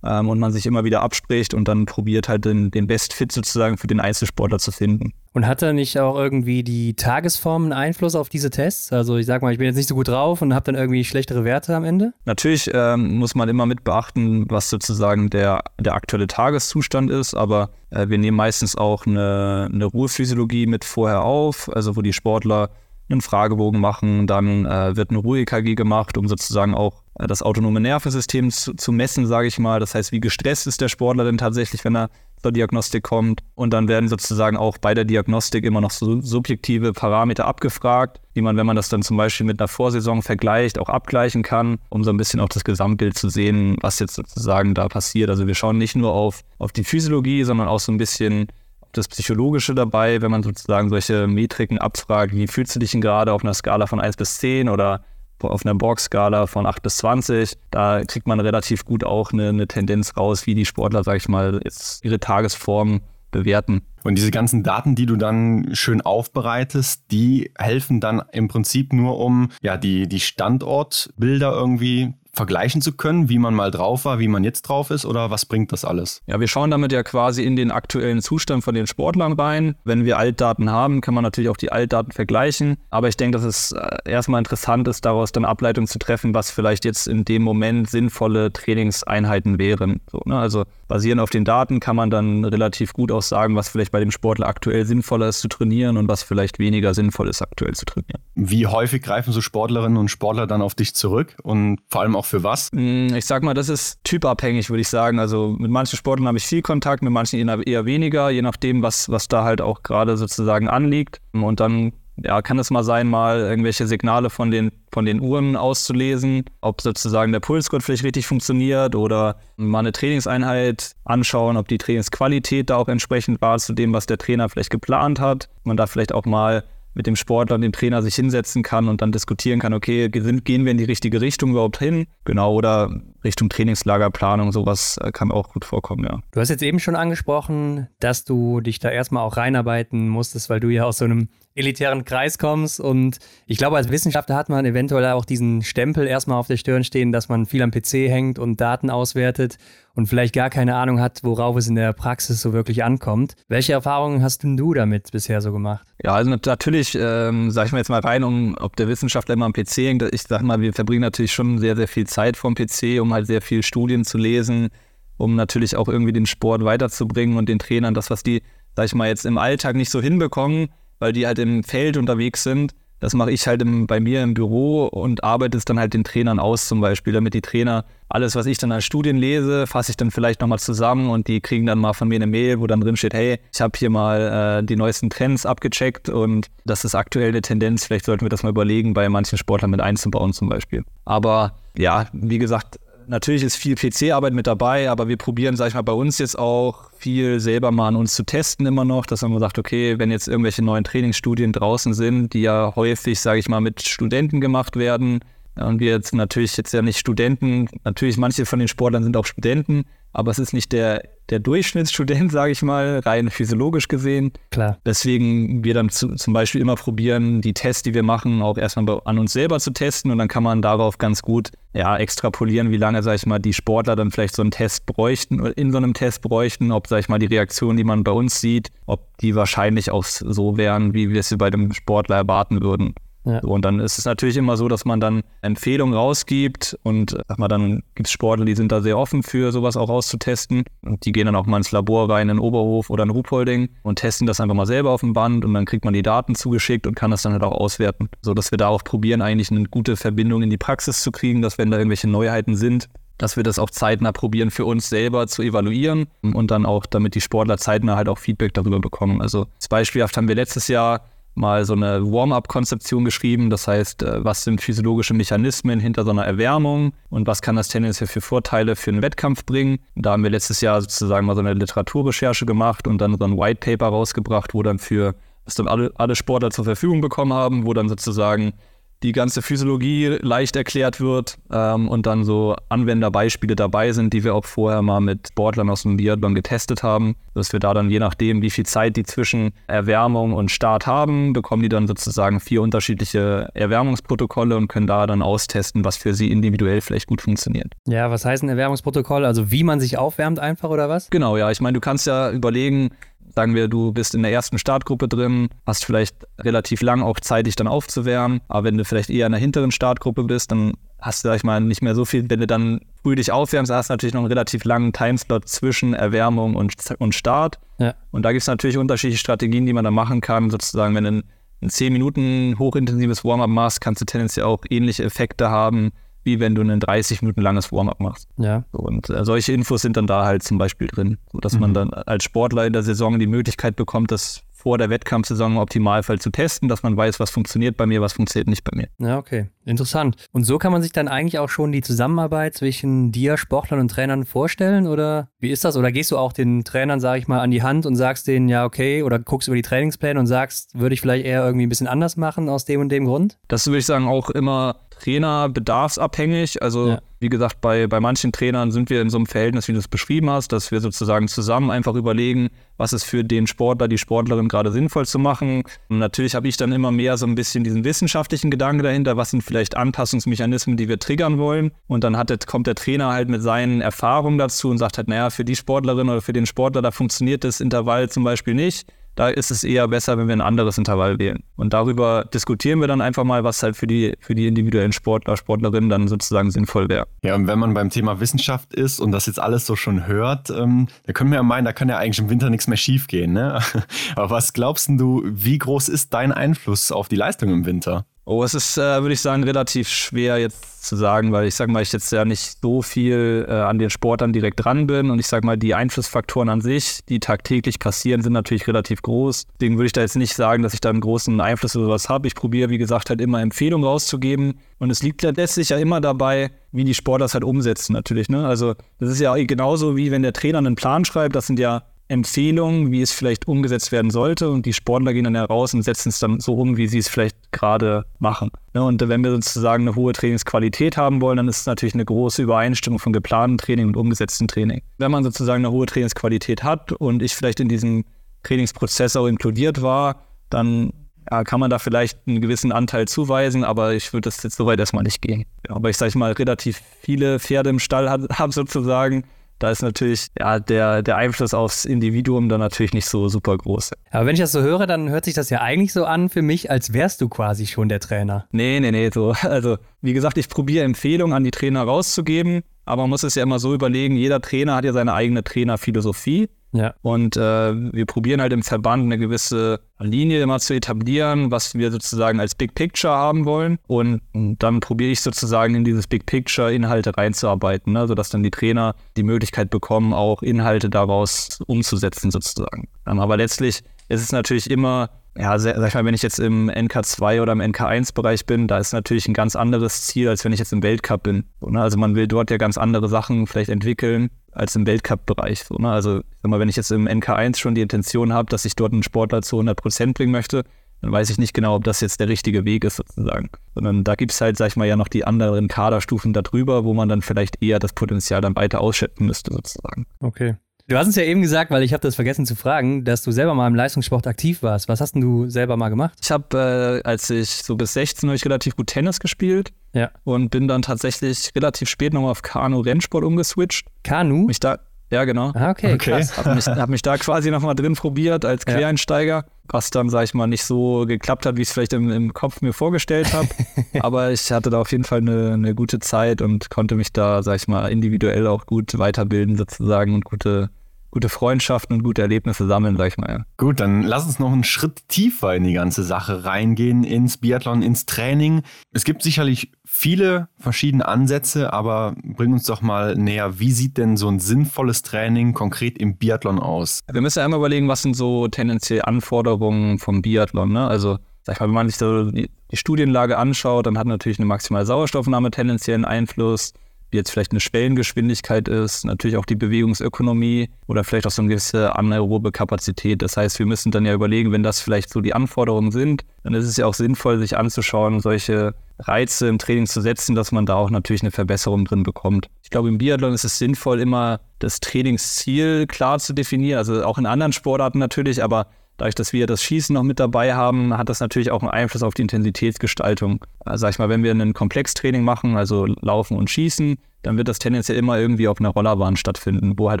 ähm, und man sich immer wieder abspricht und dann probiert halt den, den Best Fit sozusagen für den Einzelsportler zu finden. Und hat da nicht auch irgendwie die Tagesform einen Einfluss auf diese Tests? Also ich sag mal, ich bin jetzt nicht so gut drauf und habe dann irgendwie schlechtere Werte am Ende? Natürlich ähm, muss man immer mit beachten, was sozusagen der, der aktuelle Tageszustand ist, aber äh, wir nehmen meistens auch eine, eine Ruhephysiologie mit vorher auf, also wo die Sportler einen Fragebogen machen, dann äh, wird eine Ruhe-EKG gemacht, um sozusagen auch das autonome Nervensystem zu, zu messen, sage ich mal. Das heißt, wie gestresst ist der Sportler denn tatsächlich, wenn er zur Diagnostik kommt. Und dann werden sozusagen auch bei der Diagnostik immer noch so subjektive Parameter abgefragt, die man, wenn man das dann zum Beispiel mit einer Vorsaison vergleicht, auch abgleichen kann, um so ein bisschen auch das Gesamtbild zu sehen, was jetzt sozusagen da passiert. Also wir schauen nicht nur auf, auf die Physiologie, sondern auch so ein bisschen das Psychologische dabei, wenn man sozusagen solche Metriken abfragt, wie fühlst du dich denn gerade auf einer Skala von 1 bis 10 oder auf einer Borg-Skala von 8 bis 20. Da kriegt man relativ gut auch eine, eine Tendenz raus, wie die Sportler, sag ich mal, jetzt ihre Tagesform bewerten. Und diese ganzen Daten, die du dann schön aufbereitest, die helfen dann im Prinzip nur, um ja die, die Standortbilder irgendwie vergleichen zu können, wie man mal drauf war, wie man jetzt drauf ist oder was bringt das alles? Ja, wir schauen damit ja quasi in den aktuellen Zustand von den Sportlern rein. Wenn wir Altdaten haben, kann man natürlich auch die Altdaten vergleichen. Aber ich denke, dass es äh, erstmal interessant ist, daraus dann Ableitungen zu treffen, was vielleicht jetzt in dem Moment sinnvolle Trainingseinheiten wären. So, ne? Also basierend auf den Daten kann man dann relativ gut auch sagen, was vielleicht bei dem Sportler aktuell sinnvoller ist zu trainieren und was vielleicht weniger sinnvoll ist aktuell zu trainieren. Wie häufig greifen so Sportlerinnen und Sportler dann auf dich zurück und vor allem auch für was? Mm, ich sag mal, das ist typabhängig, würde ich sagen. Also mit manchen Sportlern habe ich viel Kontakt, mit manchen eher weniger, je nachdem, was, was da halt auch gerade sozusagen anliegt. Und dann ja, kann es mal sein, mal irgendwelche Signale von den, von den Uhren auszulesen, ob sozusagen der Pulsgurt vielleicht richtig funktioniert oder mal eine Trainingseinheit anschauen, ob die Trainingsqualität da auch entsprechend war zu dem, was der Trainer vielleicht geplant hat. Man da vielleicht auch mal mit dem Sportler und dem Trainer sich hinsetzen kann und dann diskutieren kann, okay, gehen wir in die richtige Richtung überhaupt hin? Genau, oder Richtung Trainingslagerplanung, sowas äh, kann auch gut vorkommen, ja. Du hast jetzt eben schon angesprochen, dass du dich da erstmal auch reinarbeiten musstest, weil du ja aus so einem elitären Kreis kommst. Und ich glaube, als Wissenschaftler hat man eventuell auch diesen Stempel erstmal auf der Stirn stehen, dass man viel am PC hängt und Daten auswertet und vielleicht gar keine Ahnung hat, worauf es in der Praxis so wirklich ankommt. Welche Erfahrungen hast denn du damit bisher so gemacht? Ja, also natürlich, ähm, sage ich mal jetzt mal rein, um, ob der Wissenschaftler immer am PC hängt. Ich sage mal, wir verbringen natürlich schon sehr, sehr viel Zeit vom PC, um halt sehr viel Studien zu lesen, um natürlich auch irgendwie den Sport weiterzubringen und den Trainern das, was die, sag ich mal, jetzt im Alltag nicht so hinbekommen, weil die halt im Feld unterwegs sind, Das mache ich halt im, bei mir im Büro und arbeite es dann halt den Trainern aus zum Beispiel, damit die Trainer alles, was ich dann als Studien lese, fasse ich dann vielleicht nochmal zusammen und die kriegen dann mal von mir eine Mail, wo dann drin steht, hey, ich habe hier mal äh, die neuesten Trends abgecheckt und das ist aktuell eine Tendenz, vielleicht sollten wir das mal überlegen, bei manchen Sportlern mit einzubauen zum Beispiel. Aber ja, wie gesagt, natürlich ist viel PC-Arbeit mit dabei, aber wir probieren, sag ich mal, bei uns jetzt auch viel selber mal an uns zu testen immer noch, dass man sagt, okay, wenn jetzt irgendwelche neuen Trainingsstudien draußen sind, die ja häufig, sage ich mal, mit Studenten gemacht werden, und wir jetzt natürlich jetzt ja nicht Studenten, natürlich manche von den Sportlern sind auch Studenten, aber es ist nicht der, der Durchschnittsstudent, sage ich mal, rein physiologisch gesehen. Klar. Deswegen wir dann zu, zum Beispiel immer probieren, die Tests, die wir machen, auch erstmal an uns selber zu testen und dann kann man darauf ganz gut ja, extrapolieren, wie lange, sage ich mal, die Sportler dann vielleicht so einen Test bräuchten oder in so einem Test bräuchten, ob, sage ich mal, die Reaktionen, die man bei uns sieht, ob die wahrscheinlich auch so wären, wie wir es bei dem Sportler erwarten würden. Ja. So, und dann ist es natürlich immer so, dass man dann Empfehlungen rausgibt und sag mal, dann gibt es Sportler, die sind da sehr offen für sowas auch rauszutesten. Und die gehen dann auch mal ins Labor rein, in Oberhof oder in Ruhpolding und testen das einfach mal selber auf dem Band und dann kriegt man die Daten zugeschickt und kann das dann halt auch auswerten. So dass wir da auch probieren, eigentlich eine gute Verbindung in die Praxis zu kriegen, dass wenn da irgendwelche Neuheiten sind, dass wir das auch zeitnah probieren, für uns selber zu evaluieren und dann auch, damit die Sportler zeitnah halt auch Feedback darüber bekommen. Also beispielhaft haben wir letztes Jahr mal so eine Warm-up-Konzeption geschrieben. Das heißt, äh, was sind physiologische Mechanismen hinter so einer Erwärmung und was kann das tendenziell für Vorteile für einen Wettkampf bringen. Da haben wir letztes Jahr sozusagen mal so eine Literaturrecherche gemacht und dann so ein White Paper rausgebracht, wo dann für, was dann alle, alle Sportler zur Verfügung bekommen haben, wo dann sozusagen die ganze Physiologie leicht erklärt wird ähm, und dann so Anwenderbeispiele dabei sind, die wir auch vorher mal mit Sportlern aus dem Biathlon getestet haben, dass wir da dann je nachdem, wie viel Zeit die zwischen Erwärmung und Start haben, bekommen die dann sozusagen vier unterschiedliche Erwärmungsprotokolle und können da dann austesten, was für sie individuell vielleicht gut funktioniert. Ja, was heißt ein Erwärmungsprotokoll? Also wie man sich aufwärmt einfach oder was? Genau, ja. Ich meine, du kannst ja überlegen, Sagen wir, du bist in der ersten Startgruppe drin, hast vielleicht relativ lang auch Zeit, dich dann aufzuwärmen. Aber wenn du vielleicht eher in der hinteren Startgruppe bist, dann hast du, sag ich mal, nicht mehr so viel. Wenn du dann früh dich aufwärmst, hast du natürlich noch einen relativ langen Timeslot zwischen Erwärmung und, und Start. Ja. Und da gibt es natürlich unterschiedliche Strategien, die man da machen kann. Sozusagen, wenn du ein 10 Minuten hochintensives Warm-up machst, kannst du tendenziell auch ähnliche Effekte haben wie wenn du ein 30 Minuten langes Warm-up machst. Ja. Und äh, solche Infos sind dann da halt zum Beispiel drin, sodass mhm. man dann als Sportler in der Saison die Möglichkeit bekommt, das vor der Wettkampfsaison im Optimalfall zu testen, dass man weiß, was funktioniert bei mir, was funktioniert nicht bei mir. Ja, okay. Interessant. Und so kann man sich dann eigentlich auch schon die Zusammenarbeit zwischen dir, Sportlern und Trainern vorstellen? Oder wie ist das? Oder gehst du auch den Trainern, sage ich mal, an die Hand und sagst denen, ja, okay, oder guckst über die Trainingspläne und sagst, würde ich vielleicht eher irgendwie ein bisschen anders machen aus dem und dem Grund? Das würde ich sagen, auch immer Trainer bedarfsabhängig. Also ja. wie gesagt, bei, bei manchen Trainern sind wir in so einem Verhältnis, wie du es beschrieben hast, dass wir sozusagen zusammen einfach überlegen, was ist für den Sportler, die Sportlerin gerade sinnvoll zu machen. Und natürlich habe ich dann immer mehr so ein bisschen diesen wissenschaftlichen Gedanke dahinter, was sind vielleicht Anpassungsmechanismen, die wir triggern wollen. Und dann hat, kommt der Trainer halt mit seinen Erfahrungen dazu und sagt halt, naja, für die Sportlerin oder für den Sportler, da funktioniert das Intervall zum Beispiel nicht da ist es eher besser, wenn wir ein anderes Intervall wählen. Und darüber diskutieren wir dann einfach mal, was halt für die, für die individuellen Sportler, Sportlerinnen dann sozusagen sinnvoll wäre. Ja, und wenn man beim Thema Wissenschaft ist und das jetzt alles so schon hört, ähm, da können wir ja meinen, da kann ja eigentlich im Winter nichts mehr schiefgehen. Ne? Aber was glaubst du, wie groß ist dein Einfluss auf die Leistung im Winter? Oh, es ist, äh, würde ich sagen, relativ schwer jetzt zu sagen, weil ich sage mal, ich jetzt ja nicht so viel äh, an den Sportern direkt dran bin und ich sage mal, die Einflussfaktoren an sich, die tagtäglich passieren, sind natürlich relativ groß. Deswegen würde ich da jetzt nicht sagen, dass ich da einen großen Einfluss oder was habe. Ich probiere, wie gesagt, halt immer Empfehlungen rauszugeben und es liegt letztlich ja immer dabei, wie die Sportler es halt umsetzen natürlich. Ne? Also das ist ja genauso wie wenn der Trainer einen Plan schreibt, das sind ja Empfehlungen, wie es vielleicht umgesetzt werden sollte. Und die Sportler gehen dann heraus und setzen es dann so um, wie sie es vielleicht gerade machen. Ne, und wenn wir sozusagen eine hohe Trainingsqualität haben wollen, dann ist es natürlich eine große Übereinstimmung von geplanten Training und umgesetzten Training. Wenn man sozusagen eine hohe Trainingsqualität hat und ich vielleicht in diesem Trainingsprozess auch inkludiert war, dann ja, kann man da vielleicht einen gewissen Anteil zuweisen, aber ich würde das jetzt soweit erstmal nicht gehen. aber ich sage mal, relativ viele Pferde im Stall haben sozusagen da ist natürlich ja, der, der Einfluss aufs Individuum dann natürlich nicht so super groß. Aber wenn ich das so höre, dann hört sich das ja eigentlich so an für mich, als wärst du quasi schon der Trainer. Nee, nee, nee, so. Also, wie gesagt, ich probiere Empfehlungen an die Trainer rauszugeben aber man muss es ja immer so überlegen, jeder Trainer hat ja seine eigene Trainerphilosophie. Ja. Und äh, wir probieren halt im Verband eine gewisse Linie immer zu etablieren, was wir sozusagen als Big Picture haben wollen. Und, und dann probiere ich sozusagen in dieses Big Picture Inhalte reinzuarbeiten, ne? sodass dann die Trainer die Möglichkeit bekommen, auch Inhalte daraus umzusetzen sozusagen. Ähm, aber letztlich ist es natürlich immer ja, sag ich mal, wenn ich jetzt im NK2 oder im NK1-Bereich bin, da ist natürlich ein ganz anderes Ziel, als wenn ich jetzt im Weltcup bin. Ne? Also man will dort ja ganz andere Sachen vielleicht entwickeln als im Weltcup-Bereich. Ne? Also sag mal, wenn ich jetzt im NK1 schon die Intention habe, dass ich dort einen Sportler zu 100 Prozent bringen möchte, dann weiß ich nicht genau, ob das jetzt der richtige Weg ist sozusagen. Sondern da gibt es halt, sag ich mal, ja noch die anderen Kaderstufen darüber, wo man dann vielleicht eher das Potenzial dann weiter ausschätzen müsste sozusagen. Okay. Du hast uns ja eben gesagt, weil ich habe das vergessen zu fragen, dass du selber mal im Leistungssport aktiv warst. Was hast denn du selber mal gemacht? Ich habe, äh, als ich so bis 16 habe ich relativ gut Tennis gespielt. Ja. Und bin dann tatsächlich relativ spät nochmal auf Kanu-Rennsport umgeswitcht. Kanu? Mich da, ja, genau. Ah, okay, okay. krass. Hab mich, hab mich da quasi nochmal drin probiert als Quereinsteiger, ja. was dann, sag ich mal, nicht so geklappt hat, wie ich es vielleicht im, im, Kopf mir vorgestellt habe. Aber ich hatte da auf jeden Fall eine, eine gute Zeit und konnte mich da, sag ich mal, individuell auch gut weiterbilden sozusagen und gute gute Freundschaften und gute Erlebnisse sammeln, sag ich mal. Ja. Gut, dann lass uns noch einen Schritt tiefer in die ganze Sache reingehen, ins Biathlon, ins Training. Es gibt sicherlich viele verschiedene Ansätze, aber bring uns doch mal näher, wie sieht denn so ein sinnvolles Training konkret im Biathlon aus? Wir müssen ja einmal überlegen, was sind so tendenziell Anforderungen vom Biathlon, ne? Also sag ich mal, wenn man sich so die, die Studienlage anschaut, dann hat natürlich eine maximale Sauerstoffnahme tendenziellen Einfluss wie jetzt vielleicht eine Schwellengeschwindigkeit ist, natürlich auch die Bewegungsökonomie oder vielleicht auch so eine gewisse anaerobe Kapazität. Das heißt, wir müssen dann ja überlegen, wenn das vielleicht so die Anforderungen sind, dann ist es ja auch sinnvoll, sich anzuschauen, solche Reize im Training zu setzen, dass man da auch natürlich eine Verbesserung drin bekommt. Ich glaube, im Biathlon ist es sinnvoll, immer das Trainingsziel klar zu definieren, also auch in anderen Sportarten natürlich, aber Dadurch, dass wir das Schießen noch mit dabei haben, hat das natürlich auch einen Einfluss auf die Intensitätsgestaltung. Also sag ich mal, wenn wir ein Komplextraining machen, also Laufen und Schießen, dann wird das tendenziell immer irgendwie auf einer Rollerbahn stattfinden, wo halt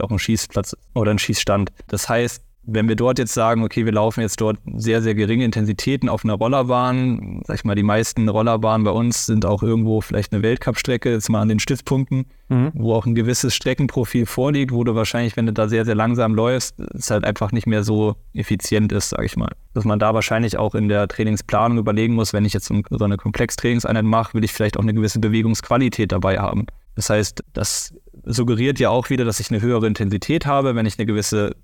auch ein Schießplatz oder ein Schießstand. Das heißt, wenn wir dort jetzt sagen, okay, wir laufen jetzt dort sehr, sehr geringe Intensitäten auf einer Rollerbahn, sag ich mal, die meisten Rollerbahnen bei uns sind auch irgendwo vielleicht eine Weltcup-Strecke, jetzt mal an den Stützpunkten, mhm. wo auch ein gewisses Streckenprofil vorliegt, wo du wahrscheinlich, wenn du da sehr, sehr langsam läufst, es halt einfach nicht mehr so effizient ist, sag ich mal. Dass man da wahrscheinlich auch in der Trainingsplanung überlegen muss, wenn ich jetzt so eine Komplextrainingseinheit mache, will ich vielleicht auch eine gewisse Bewegungsqualität dabei haben. Das heißt, das suggeriert ja auch wieder, dass ich eine höhere Intensität habe, wenn ich eine gewisse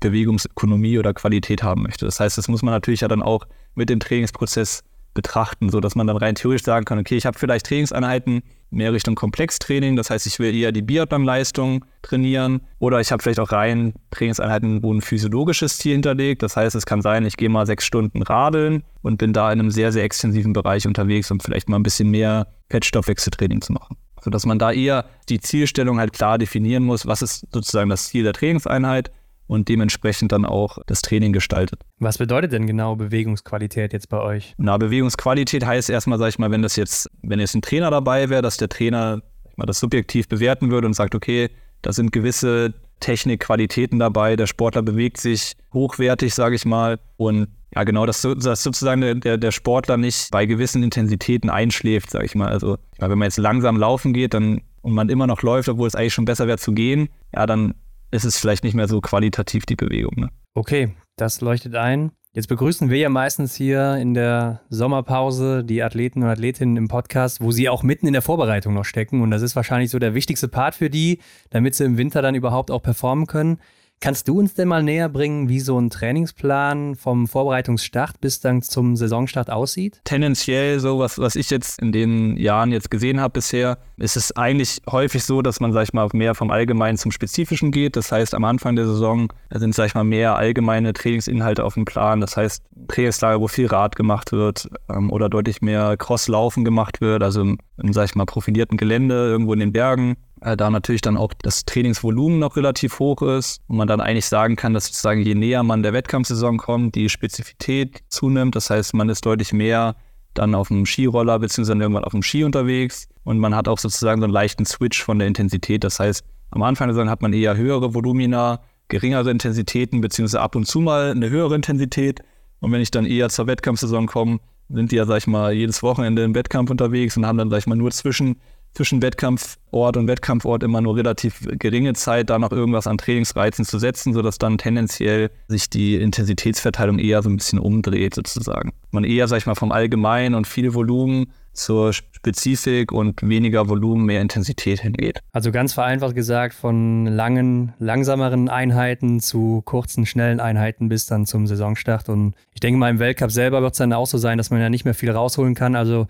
Bewegungsökonomie oder Qualität haben möchte. Das heißt, das muss man natürlich ja dann auch mit dem Trainingsprozess betrachten, sodass man dann rein theoretisch sagen kann, okay, ich habe vielleicht Trainingseinheiten mehr Richtung Komplextraining, das heißt, ich will eher die Biathlon-Leistung trainieren oder ich habe vielleicht auch rein Trainingseinheiten, wo ein physiologisches Ziel hinterlegt. Das heißt, es kann sein, ich gehe mal sechs Stunden radeln und bin da in einem sehr, sehr extensiven Bereich unterwegs, um vielleicht mal ein bisschen mehr Fettstoffwechseltraining zu machen. Sodass man da eher die Zielstellung halt klar definieren muss, was ist sozusagen das Ziel der Trainingseinheit und dementsprechend dann auch das Training gestaltet. Was bedeutet denn genau Bewegungsqualität jetzt bei euch? Na, Bewegungsqualität heißt erstmal, sag ich mal, wenn das jetzt, wenn jetzt ein Trainer dabei wäre, dass der Trainer mal, das subjektiv bewerten würde und sagt, okay, da sind gewisse Technikqualitäten dabei, der Sportler bewegt sich hochwertig, sage ich mal. Und ja, genau, dass, dass sozusagen der, der Sportler nicht bei gewissen Intensitäten einschläft, sage ich mal. Also, wenn man jetzt langsam laufen geht dann, und man immer noch läuft, obwohl es eigentlich schon besser wäre zu gehen, ja, dann ist es vielleicht nicht mehr so qualitativ die Bewegung. Ne? Okay, das leuchtet ein. Jetzt begrüßen wir ja meistens hier in der Sommerpause die Athleten und Athletinnen im Podcast, wo sie auch mitten in der Vorbereitung noch stecken. Und das ist wahrscheinlich so der wichtigste Part für die, damit sie im Winter dann überhaupt auch performen können. Kannst du uns denn mal näher bringen, wie so ein Trainingsplan vom Vorbereitungsstart bis dann zum Saisonstart aussieht? Tendenziell so, was, was ich jetzt in den Jahren jetzt gesehen habe bisher, ist es eigentlich häufig so, dass man, sag ich mal, mehr vom Allgemeinen zum Spezifischen geht. Das heißt, am Anfang der Saison sind, sag ich mal, mehr allgemeine Trainingsinhalte auf dem Plan. Das heißt, Trainingslager, wo viel Rad gemacht wird ähm, oder deutlich mehr Crosslaufen gemacht wird, also im, sag ich mal, profilierten Gelände, irgendwo in den Bergen da natürlich dann auch das Trainingsvolumen noch relativ hoch ist und man dann eigentlich sagen kann, dass sozusagen je näher man der Wettkampfsaison kommt, die Spezifität zunimmt. Das heißt, man ist deutlich mehr dann auf dem Skiroller beziehungsweise irgendwann auf dem Ski unterwegs und man hat auch sozusagen so einen leichten Switch von der Intensität. Das heißt, am Anfang der Saison hat man eher höhere Volumina, geringere Intensitäten beziehungsweise ab und zu mal eine höhere Intensität und wenn ich dann eher zur Wettkampfsaison komme, sind die ja, sag ich mal, jedes Wochenende im Wettkampf unterwegs und haben dann, sag ich mal, nur zwischen zwischen Wettkampfort und Wettkampfort immer nur relativ geringe Zeit, da noch irgendwas an Trainingsreizen zu setzen, sodass dann tendenziell sich die Intensitätsverteilung eher so ein bisschen umdreht sozusagen. Man eher, sag ich mal, vom Allgemeinen und viel Volumen zur Spezifik und weniger Volumen, mehr Intensität hingeht. Also ganz vereinfacht gesagt, von langen, langsameren Einheiten zu kurzen, schnellen Einheiten bis dann zum Saisonstart. Und ich denke mal, im Weltcup selber wird es dann auch so sein, dass man ja nicht mehr viel rausholen kann. Also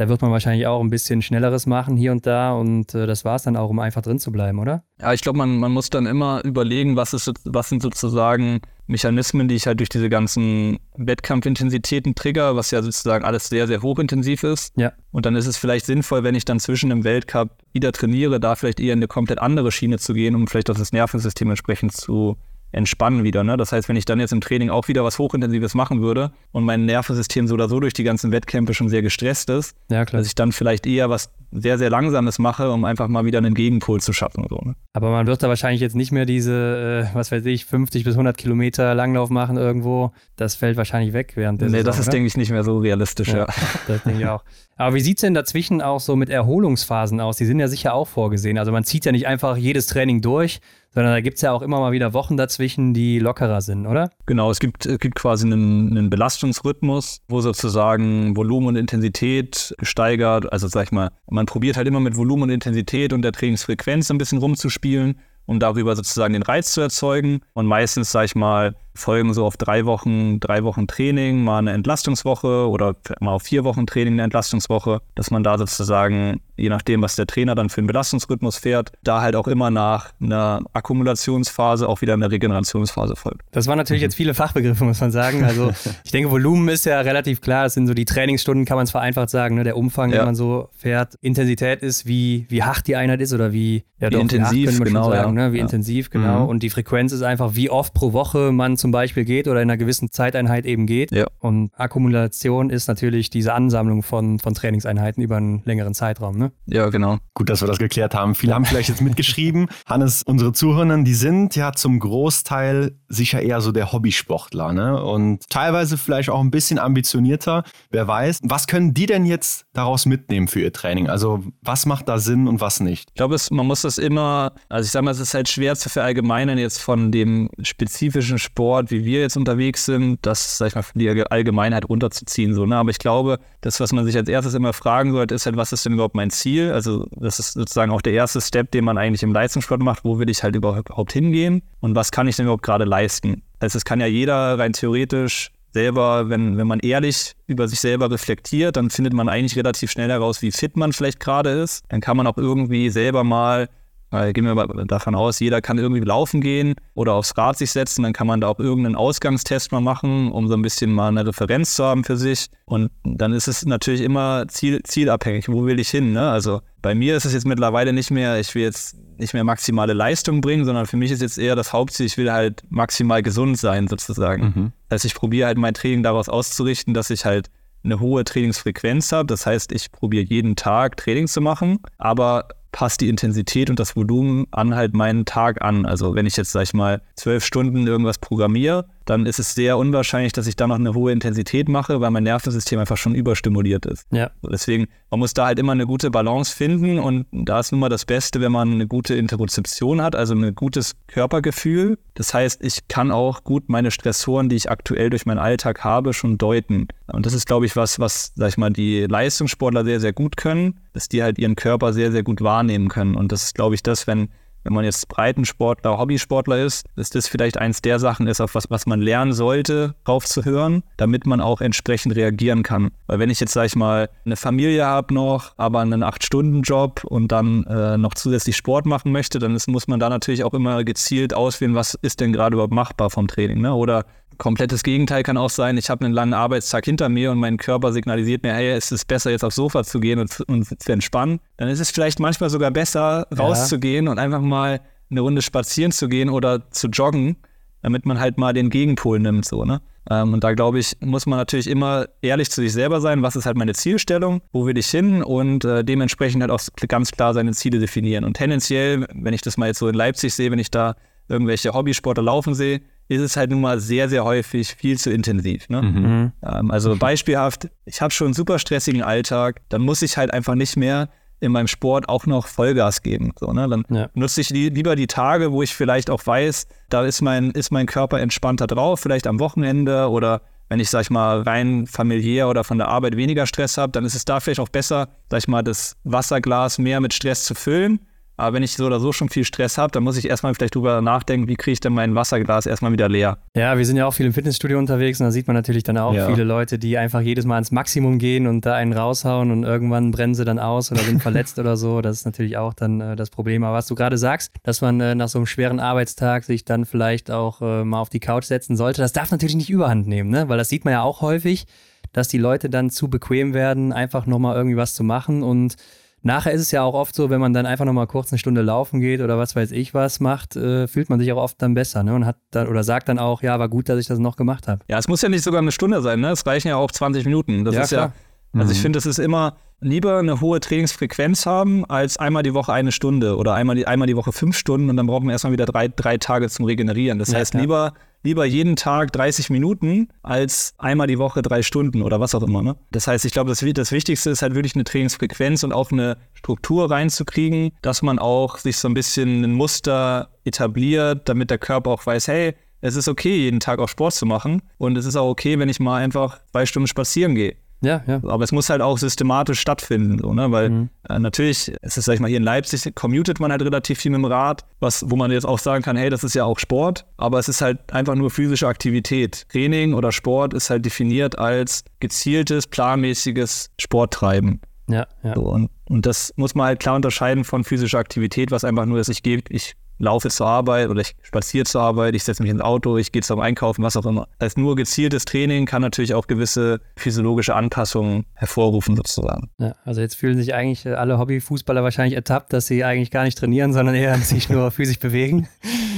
da wird man wahrscheinlich auch ein bisschen schnelleres machen hier und da und äh, das war es dann auch, um einfach drin zu bleiben, oder? Ja, ich glaube, man, man muss dann immer überlegen, was, ist, was sind sozusagen Mechanismen, die ich halt durch diese ganzen Wettkampfintensitäten trigger, was ja sozusagen alles sehr, sehr hochintensiv ist. Ja. Und dann ist es vielleicht sinnvoll, wenn ich dann zwischen dem Weltcup wieder trainiere, da vielleicht eher in eine komplett andere Schiene zu gehen, um vielleicht auch das Nervensystem entsprechend zu entspannen wieder. Ne? Das heißt, wenn ich dann jetzt im Training auch wieder was Hochintensives machen würde und mein Nervensystem so oder so durch die ganzen Wettkämpfe schon sehr gestresst ist, ja, dass ich dann vielleicht eher was sehr, sehr Langsames mache, um einfach mal wieder einen Gegenpol zu schaffen. So, ne? Aber man wird da wahrscheinlich jetzt nicht mehr diese, äh, was weiß ich, 50 bis 100 Kilometer Langlauf machen irgendwo. Das fällt wahrscheinlich weg während der Nee, Saison, das ist, oder? denke ich, nicht mehr so realistisch, ja. ja. Das denke ich auch. Aber wie sieht es denn dazwischen auch so mit Erholungsphasen aus? Die sind ja sicher auch vorgesehen. Also man zieht ja nicht einfach jedes Training durch, sondern da gibt es ja auch immer mal wieder Wochen dazwischen, die lockerer sind, oder? Genau, es gibt, es gibt quasi einen, einen Belastungsrhythmus, wo sozusagen Volumen und Intensität gesteigert, also sag ich mal, man probiert halt immer mit Volumen und Intensität und der Trainingsfrequenz ein bisschen rumzuspielen, um darüber sozusagen den Reiz zu erzeugen. Und meistens, sag ich mal, folgen so auf drei Wochen, drei Wochen Training, mal eine Entlastungswoche oder mal auf vier Wochen Training eine Entlastungswoche, dass man da sozusagen, je nachdem, was der Trainer dann für einen Belastungsrhythmus fährt, da halt auch immer nach einer Akkumulationsphase auch wieder eine Regenerationsphase folgt. Das waren natürlich jetzt viele Fachbegriffe, muss man sagen. Also ich denke, Volumen ist ja relativ klar. Das sind so die Trainingsstunden, kann man es vereinfacht sagen, ne? der Umfang, ja. den man so fährt. Intensität ist, wie, wie hart die Einheit ist oder wie, ja, wie doch, intensiv, wie genau, sagen, ja. ne? wie intensiv, genau. Mhm. Und die Frequenz ist einfach, wie oft pro Woche man zum Beispiel geht oder in einer gewissen Zeiteinheit eben geht. Ja. Und Akkumulation ist natürlich diese Ansammlung von, von Trainingseinheiten über einen längeren Zeitraum. Ne? Ja, genau. Gut, dass wir das geklärt haben. Viele haben vielleicht jetzt mitgeschrieben. Hannes, unsere Zuhörerinnen, die sind ja zum Großteil sicher eher so der Hobbysportler ne? und teilweise vielleicht auch ein bisschen ambitionierter. Wer weiß, was können die denn jetzt daraus mitnehmen für ihr Training? Also was macht da Sinn und was nicht? Ich glaube, man muss das immer, also ich sage mal, es ist halt schwer zu verallgemeinern jetzt von dem spezifischen Sport, wie wir jetzt unterwegs sind, das, sag ich mal, für die Allgemeinheit runterzuziehen. So, ne? Aber ich glaube, das, was man sich als erstes immer fragen sollte, ist halt, was ist denn überhaupt mein Ziel? Also das ist sozusagen auch der erste Step, den man eigentlich im Leistungssport macht. Wo will ich halt überhaupt hingehen? Und was kann ich denn überhaupt gerade leisten? Also es kann ja jeder rein theoretisch selber, wenn, wenn man ehrlich über sich selber reflektiert, dann findet man eigentlich relativ schnell heraus, wie fit man vielleicht gerade ist. Dann kann man auch irgendwie selber mal gehen wir davon aus, jeder kann irgendwie laufen gehen oder aufs Rad sich setzen, dann kann man da auch irgendeinen Ausgangstest mal machen, um so ein bisschen mal eine Referenz zu haben für sich. Und dann ist es natürlich immer ziel, zielabhängig, wo will ich hin. Ne? Also bei mir ist es jetzt mittlerweile nicht mehr, ich will jetzt nicht mehr maximale Leistung bringen, sondern für mich ist jetzt eher das Hauptziel, ich will halt maximal gesund sein sozusagen. Mhm. Heißt, ich probiere halt mein Training daraus auszurichten, dass ich halt eine hohe Trainingsfrequenz habe. Das heißt, ich probiere jeden Tag Training zu machen, aber passt die Intensität und das Volumen an halt meinen Tag an. Also wenn ich jetzt, sag ich mal, zwölf Stunden irgendwas programmiere, dann ist es sehr unwahrscheinlich, dass ich da noch eine hohe Intensität mache, weil mein Nervensystem einfach schon überstimuliert ist. Ja. Deswegen, man muss da halt immer eine gute Balance finden und da ist nun mal das Beste, wenn man eine gute Interozeption hat, also ein gutes Körpergefühl. Das heißt, ich kann auch gut meine Stressoren, die ich aktuell durch meinen Alltag habe, schon deuten. Und das ist, glaube ich, was, was, sag ich mal, die Leistungssportler sehr, sehr gut können, dass die halt ihren Körper sehr, sehr gut wahrnehmen können. Und das ist, glaube ich, das, wenn wenn man jetzt Breitensportler, Hobbysportler ist, ist das vielleicht eins der Sachen ist, auf was, was man lernen sollte, drauf zu hören, damit man auch entsprechend reagieren kann. Weil wenn ich jetzt, sag ich mal, eine Familie habe noch, aber einen Acht-Stunden-Job und dann äh, noch zusätzlich Sport machen möchte, dann ist, muss man da natürlich auch immer gezielt auswählen, was ist denn gerade überhaupt machbar vom Training. Ne? Oder komplettes Gegenteil kann auch sein, ich habe einen langen Arbeitstag hinter mir und mein Körper signalisiert mir, hey, es ist besser, jetzt aufs Sofa zu gehen und, und zu entspannen. Dann ist es vielleicht manchmal sogar besser, rauszugehen ja. und einfach mal eine Runde spazieren zu gehen oder zu joggen, damit man halt mal den Gegenpol nimmt, so, ne? Ähm, und da glaube ich, muss man natürlich immer ehrlich zu sich selber sein, was ist halt meine Zielstellung, wo will ich hin und äh, dementsprechend halt auch ganz klar seine Ziele definieren. Und tendenziell, wenn ich das mal jetzt so in Leipzig sehe, wenn ich da irgendwelche Hobbysportler laufen sehe, ist es halt nun mal sehr, sehr häufig viel zu intensiv. Ne? Mhm. Ähm, also beispielhaft, ich habe schon einen super stressigen Alltag, dann muss ich halt einfach nicht mehr in meinem Sport auch noch Vollgas geben. So, ne? Dann ja. nutze ich li lieber die Tage, wo ich vielleicht auch weiß, da ist mein, ist mein Körper entspannter drauf, vielleicht am Wochenende oder wenn ich, sag ich mal, rein familiär oder von der Arbeit weniger Stress habe, dann ist es da vielleicht auch besser, sag ich mal, das Wasserglas mehr mit Stress zu füllen aber wenn ich so oder so schon viel Stress habe, dann muss ich erstmal vielleicht drüber nachdenken, wie kriege ich denn mein Wasserglas erstmal wieder leer. Ja, wir sind ja auch viel im Fitnessstudio unterwegs und da sieht man natürlich dann auch ja. viele Leute, die einfach jedes Mal ans Maximum gehen und da einen raushauen und irgendwann brennen sie dann aus oder sind verletzt oder so. Das ist natürlich auch dann äh, das Problem. Aber was du gerade sagst, dass man äh, nach so einem schweren Arbeitstag sich dann vielleicht auch äh, mal auf die Couch setzen sollte, das darf natürlich nicht überhand nehmen, ne? weil das sieht man ja auch häufig, dass die Leute dann zu bequem werden, einfach nochmal irgendwie was zu machen und Nachher ist es ja auch oft so, wenn man dann einfach nochmal kurz eine Stunde laufen geht oder was weiß ich was macht, äh, fühlt man sich auch oft dann besser ne? und hat dann oder sagt dann auch, ja, war gut, dass ich das noch gemacht habe. Ja, es muss ja nicht sogar eine Stunde sein, ne? Es reichen ja auch 20 Minuten. Das ja, ist klar. ja, also ich mhm. finde, es ist immer lieber eine hohe Trainingsfrequenz haben, als einmal die Woche eine Stunde oder einmal die, einmal die Woche fünf Stunden und dann brauchen wir erstmal wieder drei, drei Tage zum Regenerieren. Das ja, heißt, ja. lieber lieber jeden Tag 30 Minuten als einmal die Woche drei Stunden oder was auch immer. Ne? Das heißt, ich glaube, das, das Wichtigste ist halt wirklich eine Trainingsfrequenz und auch eine Struktur reinzukriegen, dass man auch sich so ein bisschen ein Muster etabliert, damit der Körper auch weiß, hey, es ist okay, jeden Tag auch Sport zu machen und es ist auch okay, wenn ich mal einfach zwei Stunden spazieren gehe. Ja, ja. Aber es muss halt auch systematisch stattfinden, so, ne? weil mhm. äh, natürlich, es ist, sag ich mal, hier in Leipzig commutet man halt relativ viel mit dem Rad, was, wo man jetzt auch sagen kann, hey, das ist ja auch Sport, aber es ist halt einfach nur physische Aktivität. Training oder Sport ist halt definiert als gezieltes, planmäßiges Sporttreiben. Ja, ja. So, und, und das muss man halt klar unterscheiden von physischer Aktivität, was einfach nur ist, ich gehe, ich laufe zur Arbeit oder ich spaziere zur Arbeit, ich setze mich ins Auto, ich gehe zum Einkaufen, was auch immer. Heißt, nur gezieltes Training kann natürlich auch gewisse physiologische Anpassungen hervorrufen sozusagen. Ja, also jetzt fühlen sich eigentlich alle Hobbyfußballer wahrscheinlich ertappt, dass sie eigentlich gar nicht trainieren, sondern eher sich nur physisch bewegen,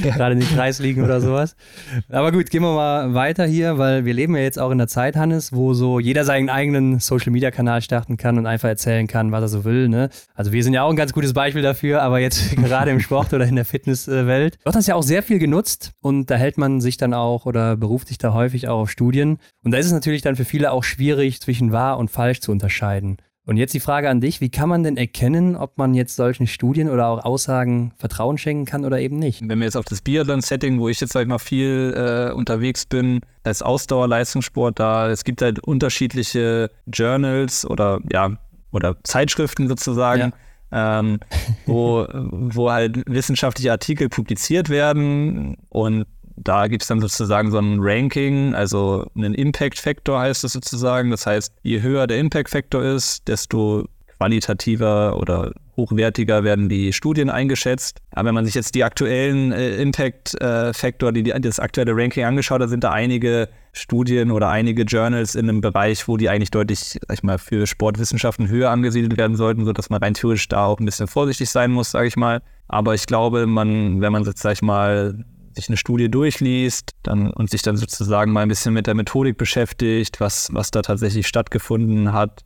ja. gerade in den Kreisligen oder sowas. Aber gut, gehen wir mal weiter hier, weil wir leben ja jetzt auch in der Zeit, Hannes, wo so jeder seinen eigenen Social-Media-Kanal starten kann und einfach erzählen kann, was er so will. Ne? Also wir sind ja auch ein ganz gutes Beispiel dafür, aber jetzt gerade im Sport oder in der Fitness Fitnesswelt. Wird das ja auch sehr viel genutzt und da hält man sich dann auch oder beruft sich da häufig auch auf Studien. Und da ist es natürlich dann für viele auch schwierig, zwischen wahr und falsch zu unterscheiden. Und jetzt die Frage an dich, wie kann man denn erkennen, ob man jetzt solchen Studien oder auch Aussagen Vertrauen schenken kann oder eben nicht? Wenn wir jetzt auf das Biathlon-Setting, wo ich jetzt sag ich mal viel äh, unterwegs bin, als Ausdauerleistungssport da, es gibt halt unterschiedliche Journals oder ja, oder Zeitschriften sozusagen. Ja ähm, wo, wo halt wissenschaftliche Artikel publiziert werden und da gibt es dann sozusagen so ein Ranking, also einen Impact Factor heißt es sozusagen. Das heißt, je höher der Impact Factor ist, desto qualitativer oder hochwertiger werden die Studien eingeschätzt. Aber wenn man sich jetzt die aktuellen äh, Impact äh, Factor, die, die, das aktuelle Ranking angeschaut hat, sind da einige Studien oder einige Journals in einem Bereich, wo die eigentlich deutlich, sag ich mal, für Sportwissenschaften höher angesiedelt werden sollten, sodass man rein theoretisch da auch ein bisschen vorsichtig sein muss, sage ich mal. Aber ich glaube, man, wenn man jetzt, sag ich mal, sich eine Studie durchliest dann, und sich dann sozusagen mal ein bisschen mit der Methodik beschäftigt, was, was da tatsächlich stattgefunden hat,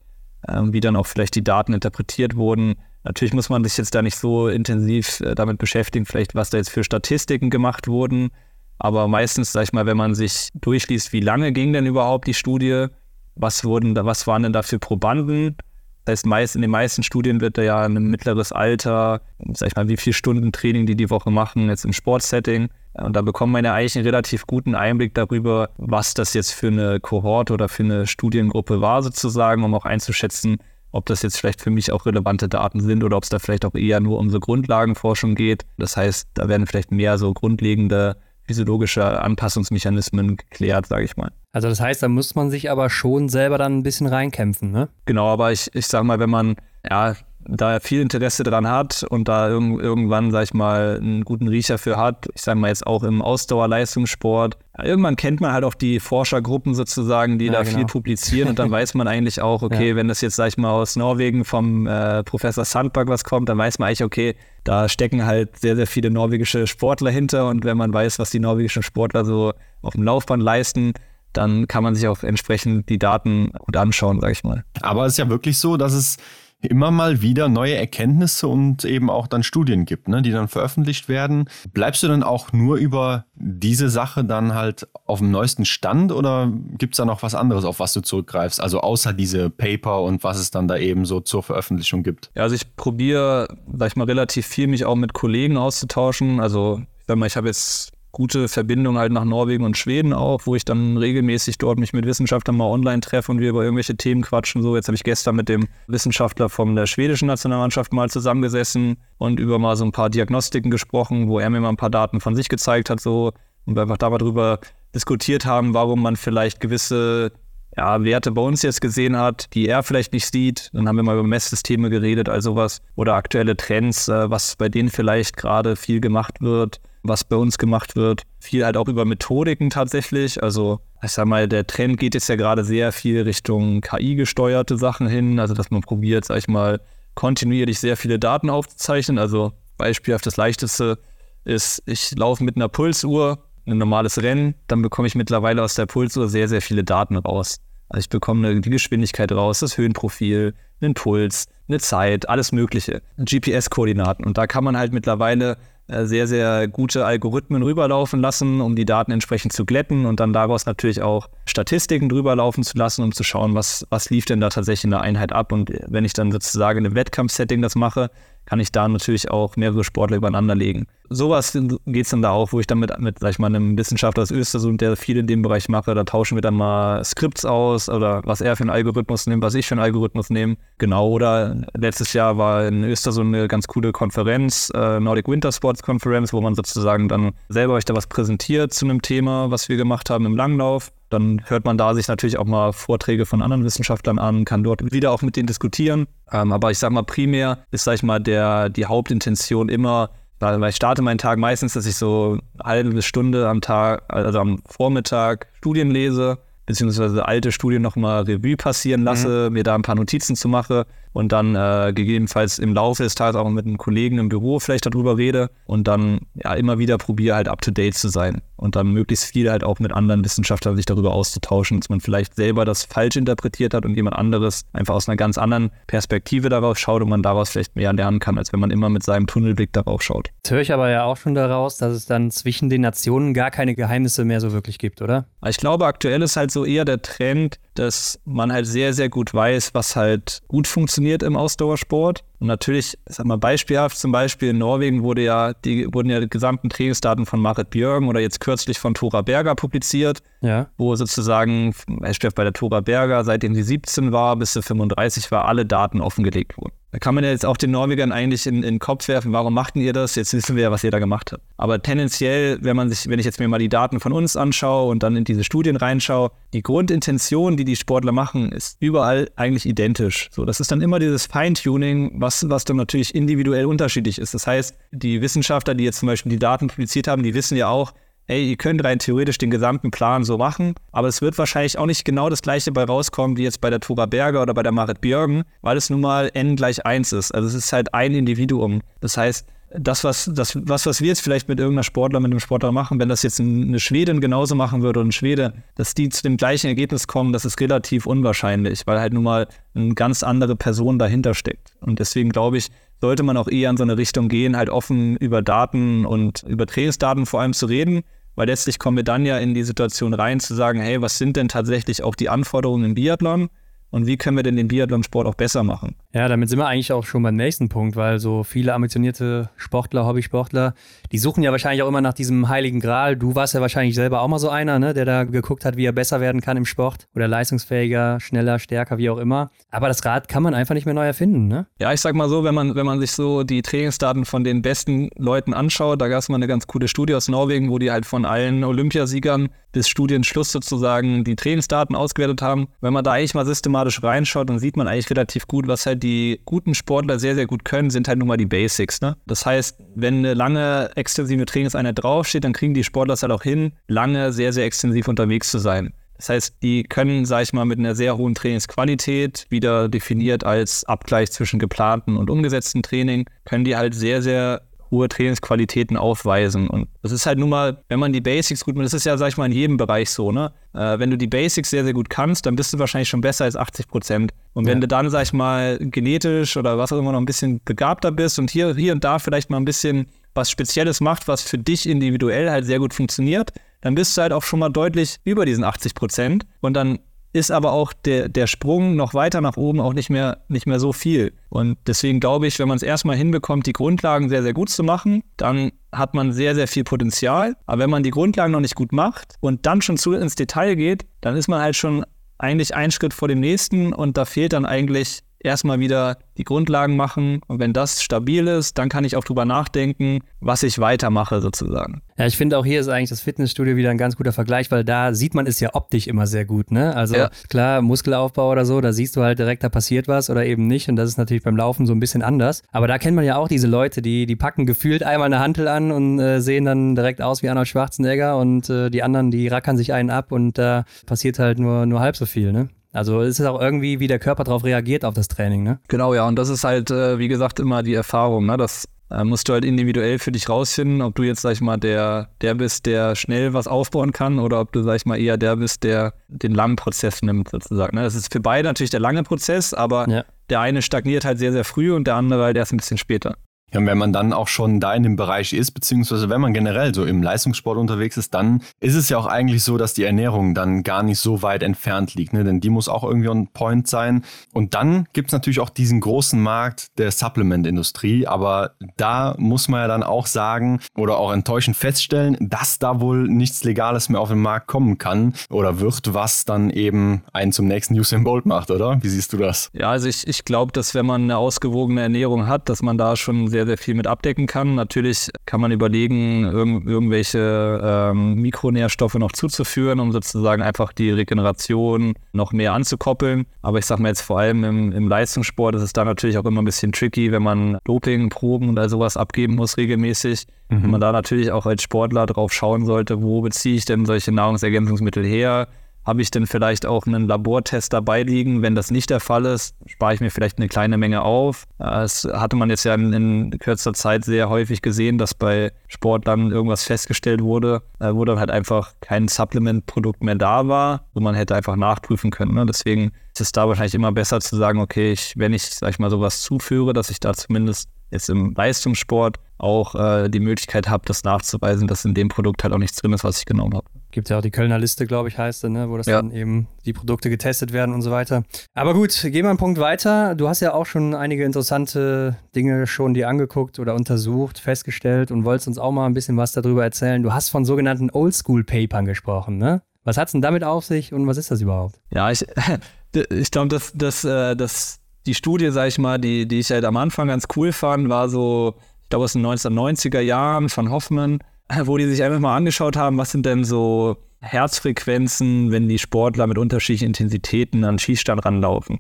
äh, wie dann auch vielleicht die Daten interpretiert wurden, Natürlich muss man sich jetzt da nicht so intensiv äh, damit beschäftigen, vielleicht was da jetzt für Statistiken gemacht wurden. Aber meistens, sag ich mal, wenn man sich durchliest, wie lange ging denn überhaupt die Studie, was wurden was waren denn da für Probanden? Das heißt, meist, in den meisten Studien wird da ja ein mittleres Alter, sag ich mal, wie viele Stunden Training die die Woche machen, jetzt im Sportsetting. Und da bekommt man ja eigentlich einen relativ guten Einblick darüber, was das jetzt für eine Kohorte oder für eine Studiengruppe war, sozusagen, um auch einzuschätzen, ob das jetzt vielleicht für mich auch relevante Daten sind oder ob es da vielleicht auch eher nur um so Grundlagenforschung geht. Das heißt, da werden vielleicht mehr so grundlegende physiologische Anpassungsmechanismen geklärt, sage ich mal. Also das heißt, da muss man sich aber schon selber dann ein bisschen reinkämpfen, ne? Genau, aber ich, ich sage mal, wenn man ja da er viel Interesse dran hat und da irg irgendwann, sag ich mal, einen guten Riecher für hat, ich sage mal jetzt auch im Ausdauerleistungssport, irgendwann kennt man halt auch die Forschergruppen sozusagen, die ja, da genau. viel publizieren und dann weiß man eigentlich auch, okay, ja. wenn das jetzt, sag ich mal, aus Norwegen vom äh, Professor Sandberg was kommt, dann weiß man eigentlich, okay, da stecken halt sehr, sehr viele norwegische Sportler hinter und wenn man weiß, was die norwegischen Sportler so auf dem Laufband leisten, dann kann man sich auch entsprechend die Daten gut anschauen, sag ich mal. Aber es ist ja wirklich so, dass es immer mal wieder neue Erkenntnisse und eben auch dann Studien gibt, ne, die dann veröffentlicht werden. Bleibst du dann auch nur über diese Sache dann halt auf dem neuesten Stand oder gibt es da noch was anderes, auf was du zurückgreifst? Also außer diese Paper und was es dann da eben so zur Veröffentlichung gibt? Ja, also ich probiere, sag ich mal, relativ viel mich auch mit Kollegen auszutauschen. Also ich sag mal, ich habe jetzt gute Verbindung halt nach Norwegen und Schweden auch, wo ich dann regelmäßig dort mich mit Wissenschaftlern mal online treffe und wir über irgendwelche Themen quatschen. So, jetzt habe ich gestern mit dem Wissenschaftler von der schwedischen Nationalmannschaft mal zusammengesessen und über mal so ein paar Diagnostiken gesprochen, wo er mir mal ein paar Daten von sich gezeigt hat, so und wir einfach darüber diskutiert haben, warum man vielleicht gewisse ja, Werte bei uns jetzt gesehen hat, die er vielleicht nicht sieht. Dann haben wir mal über Messsysteme geredet, also was oder aktuelle Trends, äh, was bei denen vielleicht gerade viel gemacht wird was bei uns gemacht wird. Viel halt auch über Methodiken tatsächlich. Also ich sag mal, der Trend geht jetzt ja gerade sehr viel Richtung KI-gesteuerte Sachen hin. Also dass man probiert, sag ich mal, kontinuierlich sehr viele Daten aufzuzeichnen. Also beispielhaft das leichteste ist, ich laufe mit einer Pulsuhr, ein normales Rennen, dann bekomme ich mittlerweile aus der Pulsuhr sehr, sehr viele Daten raus. Also ich bekomme die Geschwindigkeit raus, das Höhenprofil, einen Puls, eine Zeit, alles Mögliche, GPS-Koordinaten. Und da kann man halt mittlerweile sehr, sehr gute Algorithmen rüberlaufen lassen, um die Daten entsprechend zu glätten und dann daraus natürlich auch Statistiken drüber laufen zu lassen, um zu schauen, was, was lief denn da tatsächlich in der Einheit ab. Und wenn ich dann sozusagen in einem Wettkampfsetting das mache, kann ich da natürlich auch mehrere Sportler übereinander legen. Sowas geht es dann da auch, wo ich dann mit, mit, sag ich mal, einem Wissenschaftler aus Östersund, der viel in dem Bereich mache, da tauschen wir dann mal Skripts aus oder was er für einen Algorithmus nimmt, was ich für einen Algorithmus nehme. Genau, oder letztes Jahr war in Östersund eine ganz coole Konferenz, äh, Nordic Winter Sports Conference, wo man sozusagen dann selber euch da was präsentiert zu einem Thema, was wir gemacht haben im Langlauf. Dann hört man da sich natürlich auch mal Vorträge von anderen Wissenschaftlern an, kann dort wieder auch mit denen diskutieren. Ähm, aber ich sag mal, primär ist, sag ich mal, der, die Hauptintention immer, weil ich starte meinen Tag meistens, dass ich so eine halbe Stunde am Tag, also am Vormittag Studien lese, beziehungsweise alte Studien nochmal Revue passieren lasse, mhm. mir da ein paar Notizen zu mache und dann äh, gegebenenfalls im Laufe des Tages auch mit einem Kollegen im Büro vielleicht darüber rede und dann ja immer wieder probiere halt up to date zu sein und dann möglichst viel halt auch mit anderen Wissenschaftlern sich darüber auszutauschen, dass man vielleicht selber das falsch interpretiert hat und jemand anderes einfach aus einer ganz anderen Perspektive darauf schaut und man daraus vielleicht mehr lernen kann, als wenn man immer mit seinem Tunnelblick darauf schaut. Das höre ich aber ja auch schon daraus, dass es dann zwischen den Nationen gar keine Geheimnisse mehr so wirklich gibt, oder? Ich glaube, aktuell ist halt so eher der Trend, dass man halt sehr, sehr gut weiß, was halt gut funktioniert im Ausdauersport. Und natürlich, sag mal, beispielhaft zum Beispiel in Norwegen wurde ja die, wurden ja die gesamten Trainingsdaten von Marit Björgen oder jetzt kürzlich von Tora Berger publiziert, ja. wo sozusagen, beispielhaft bei der Tora Berger, seitdem sie 17 war bis sie 35 war, alle Daten offengelegt wurden. Da kann man ja jetzt auch den Norwegern eigentlich in, in den Kopf werfen, warum machten ihr das? Jetzt wissen wir ja, was ihr da gemacht habt. Aber tendenziell, wenn man sich, wenn ich jetzt mir mal die Daten von uns anschaue und dann in diese Studien reinschaue, die Grundintention, die die Sportler machen, ist überall eigentlich identisch. So, das ist dann immer dieses Feintuning, was, was dann natürlich individuell unterschiedlich ist. Das heißt, die Wissenschaftler, die jetzt zum Beispiel die Daten publiziert haben, die wissen ja auch, ey, ihr könnt rein theoretisch den gesamten Plan so machen, aber es wird wahrscheinlich auch nicht genau das gleiche bei rauskommen wie jetzt bei der Tora Berger oder bei der Marit Björgen, weil es nun mal n gleich 1 ist. Also es ist halt ein Individuum. Das heißt, das, was, das, was, was wir jetzt vielleicht mit irgendeiner Sportler, mit einem Sportler machen, wenn das jetzt eine Schwedin genauso machen würde oder ein Schwede, dass die zu dem gleichen Ergebnis kommen, das ist relativ unwahrscheinlich, weil halt nun mal eine ganz andere Person dahinter steckt. Und deswegen glaube ich, sollte man auch eher in so eine Richtung gehen, halt offen über Daten und über Trainingsdaten vor allem zu reden, weil letztlich kommen wir dann ja in die Situation rein zu sagen, hey, was sind denn tatsächlich auch die Anforderungen im Biathlon? Und wie können wir denn den Biathlon-Sport auch besser machen? Ja, damit sind wir eigentlich auch schon beim nächsten Punkt, weil so viele ambitionierte Sportler, Hobbysportler, die suchen ja wahrscheinlich auch immer nach diesem heiligen Gral. Du warst ja wahrscheinlich selber auch mal so einer, ne, der da geguckt hat, wie er besser werden kann im Sport oder leistungsfähiger, schneller, stärker, wie auch immer. Aber das Rad kann man einfach nicht mehr neu erfinden, ne? Ja, ich sag mal so, wenn man, wenn man sich so die Trainingsdaten von den besten Leuten anschaut, da gab es mal eine ganz coole Studie aus Norwegen, wo die halt von allen Olympiasiegern bis Studienschluss sozusagen die Trainingsdaten ausgewertet haben. Wenn man da eigentlich mal systematisch reinschaut, dann sieht man eigentlich relativ gut, was halt die guten Sportler sehr, sehr gut können, sind halt nun mal die Basics. Ne? Das heißt, wenn eine lange extensive Trainingseinheit draufsteht, dann kriegen die Sportler es halt auch hin, lange sehr, sehr extensiv unterwegs zu sein. Das heißt, die können, sage ich mal, mit einer sehr hohen Trainingsqualität, wieder definiert als Abgleich zwischen geplanten und umgesetzten Training, können die halt sehr, sehr hohe Trainingsqualitäten aufweisen. Und das ist halt nun mal, wenn man die Basics gut, das ist ja, sag ich mal, in jedem Bereich so, ne? Äh, wenn du die Basics sehr, sehr gut kannst, dann bist du wahrscheinlich schon besser als 80 Prozent. Und wenn ja. du dann, sag ich mal, genetisch oder was auch immer noch ein bisschen begabter bist und hier, hier und da vielleicht mal ein bisschen was Spezielles macht, was für dich individuell halt sehr gut funktioniert, dann bist du halt auch schon mal deutlich über diesen 80 Prozent. Und dann ist aber auch der, der Sprung noch weiter nach oben auch nicht mehr, nicht mehr so viel. Und deswegen glaube ich, wenn man es erstmal hinbekommt, die Grundlagen sehr, sehr gut zu machen, dann hat man sehr, sehr viel Potenzial. Aber wenn man die Grundlagen noch nicht gut macht und dann schon zu ins Detail geht, dann ist man halt schon eigentlich einen Schritt vor dem nächsten und da fehlt dann eigentlich erstmal wieder die Grundlagen machen und wenn das stabil ist, dann kann ich auch drüber nachdenken, was ich weitermache sozusagen. Ja, ich finde auch hier ist eigentlich das Fitnessstudio wieder ein ganz guter Vergleich, weil da sieht man es ja optisch immer sehr gut, ne? Also ja. klar, Muskelaufbau oder so, da siehst du halt direkt, da passiert was oder eben nicht und das ist natürlich beim Laufen so ein bisschen anders. Aber da kennt man ja auch diese Leute, die, die packen gefühlt einmal eine Hantel an und äh, sehen dann direkt aus wie Arnold Schwarzenegger und äh, die anderen, die rackern sich einen ab und da äh, passiert halt nur, nur halb so viel, ne? Also es ist auch irgendwie, wie der Körper darauf reagiert auf das Training, ne? Genau, ja. Und das ist halt, äh, wie gesagt, immer die Erfahrung, ne? Das äh, musst du halt individuell für dich rausfinden, ob du jetzt, sag ich mal, der, der bist, der schnell was aufbauen kann oder ob du, sag ich mal, eher der bist, der den langen Prozess nimmt, sozusagen. Ne? Das ist für beide natürlich der lange Prozess, aber ja. der eine stagniert halt sehr, sehr früh und der andere halt erst ein bisschen später. Ja, und wenn man dann auch schon da in dem Bereich ist, beziehungsweise wenn man generell so im Leistungssport unterwegs ist, dann ist es ja auch eigentlich so, dass die Ernährung dann gar nicht so weit entfernt liegt, ne? denn die muss auch irgendwie on point sein. Und dann gibt es natürlich auch diesen großen Markt der Supplement-Industrie, aber da muss man ja dann auch sagen oder auch enttäuschend feststellen, dass da wohl nichts Legales mehr auf den Markt kommen kann oder wird, was dann eben einen zum nächsten Usain Bolt macht, oder? Wie siehst du das? Ja, also ich, ich glaube, dass wenn man eine ausgewogene Ernährung hat, dass man da schon sehr, sehr viel mit abdecken kann. Natürlich kann man überlegen, irg irgendwelche ähm, Mikronährstoffe noch zuzuführen, um sozusagen einfach die Regeneration noch mehr anzukoppeln. Aber ich sage mal jetzt vor allem im, im Leistungssport ist es da natürlich auch immer ein bisschen tricky, wenn man Dopingproben oder sowas abgeben muss regelmäßig. Mhm. Wenn man da natürlich auch als Sportler drauf schauen sollte, wo beziehe ich denn solche Nahrungsergänzungsmittel her? Habe ich denn vielleicht auch einen Labortest dabei liegen? Wenn das nicht der Fall ist, spare ich mir vielleicht eine kleine Menge auf. Das hatte man jetzt ja in, in kürzer Zeit sehr häufig gesehen, dass bei Sportlern irgendwas festgestellt wurde, äh, wo dann halt einfach kein Supplement-Produkt mehr da war, wo man hätte einfach nachprüfen können. Ne? Deswegen ist es da wahrscheinlich immer besser zu sagen, okay, ich, wenn ich, sag ich mal, sowas zuführe, dass ich da zumindest jetzt im Leistungssport auch äh, die Möglichkeit habe, das nachzuweisen, dass in dem Produkt halt auch nichts drin ist, was ich genommen habe. Gibt ja auch die Kölner Liste, glaube ich, heißt sie, ne? wo das ja. dann eben die Produkte getestet werden und so weiter. Aber gut, gehen wir einen Punkt weiter. Du hast ja auch schon einige interessante Dinge schon dir angeguckt oder untersucht, festgestellt und wolltest uns auch mal ein bisschen was darüber erzählen. Du hast von sogenannten Oldschool-Papern gesprochen, ne? Was hat es denn damit auf sich und was ist das überhaupt? Ja, ich, ich glaube, dass das, äh, das, die Studie, sag ich mal, die, die ich halt am Anfang ganz cool fand, war so, ich glaube, aus den 1990er Jahren von Hoffmann wo die sich einfach mal angeschaut haben, was sind denn so Herzfrequenzen, wenn die Sportler mit unterschiedlichen Intensitäten an Schießstand ranlaufen.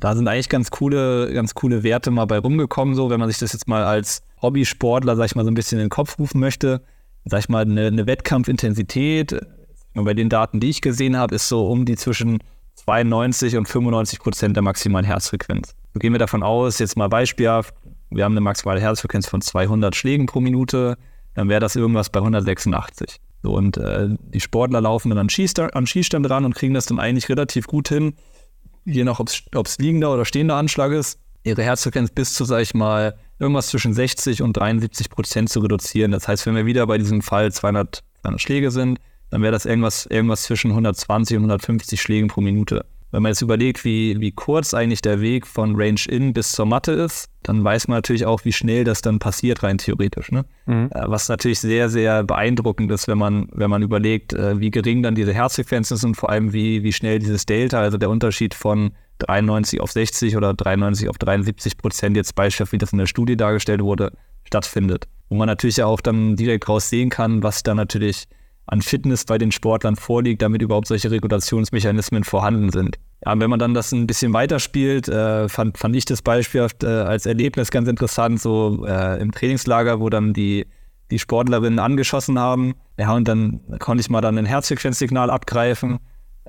Da sind eigentlich ganz coole, ganz coole Werte mal bei rumgekommen, so wenn man sich das jetzt mal als Hobbysportler, sag ich mal, so ein bisschen in den Kopf rufen möchte. Sag ich mal, eine, eine Wettkampfintensität, bei den Daten, die ich gesehen habe, ist so um die zwischen 92 und 95 Prozent der maximalen Herzfrequenz. So gehen wir davon aus, jetzt mal beispielhaft, wir haben eine maximale Herzfrequenz von 200 Schlägen pro Minute dann wäre das irgendwas bei 186. So, und äh, die Sportler laufen dann an Schießstand, an Schießstand ran und kriegen das dann eigentlich relativ gut hin, je nach, ob es liegender oder stehender Anschlag ist, ihre Herzfrequenz bis zu, sag ich mal, irgendwas zwischen 60 und 73 Prozent zu reduzieren. Das heißt, wenn wir wieder bei diesem Fall 200, 200 Schläge sind, dann wäre das irgendwas, irgendwas zwischen 120 und 150 Schlägen pro Minute. Wenn man jetzt überlegt, wie, wie kurz eigentlich der Weg von Range In bis zur Matte ist, dann weiß man natürlich auch, wie schnell das dann passiert, rein theoretisch. Ne? Mhm. Äh, was natürlich sehr, sehr beeindruckend ist, wenn man, wenn man überlegt, äh, wie gering dann diese Herzfrequenzen sind, vor allem wie, wie schnell dieses Delta, also der Unterschied von 93 auf 60 oder 93 auf 73 Prozent jetzt beispielsweise, wie das in der Studie dargestellt wurde, stattfindet. Wo man natürlich auch dann direkt raus sehen kann, was da natürlich an Fitness bei den Sportlern vorliegt, damit überhaupt solche Regulationsmechanismen vorhanden sind. Ja, wenn man dann das ein bisschen weiterspielt, äh, fand, fand ich das Beispiel äh, als Erlebnis ganz interessant, so äh, im Trainingslager, wo dann die, die Sportlerinnen angeschossen haben. Ja, und dann konnte ich mal dann ein Herzfrequenzsignal abgreifen,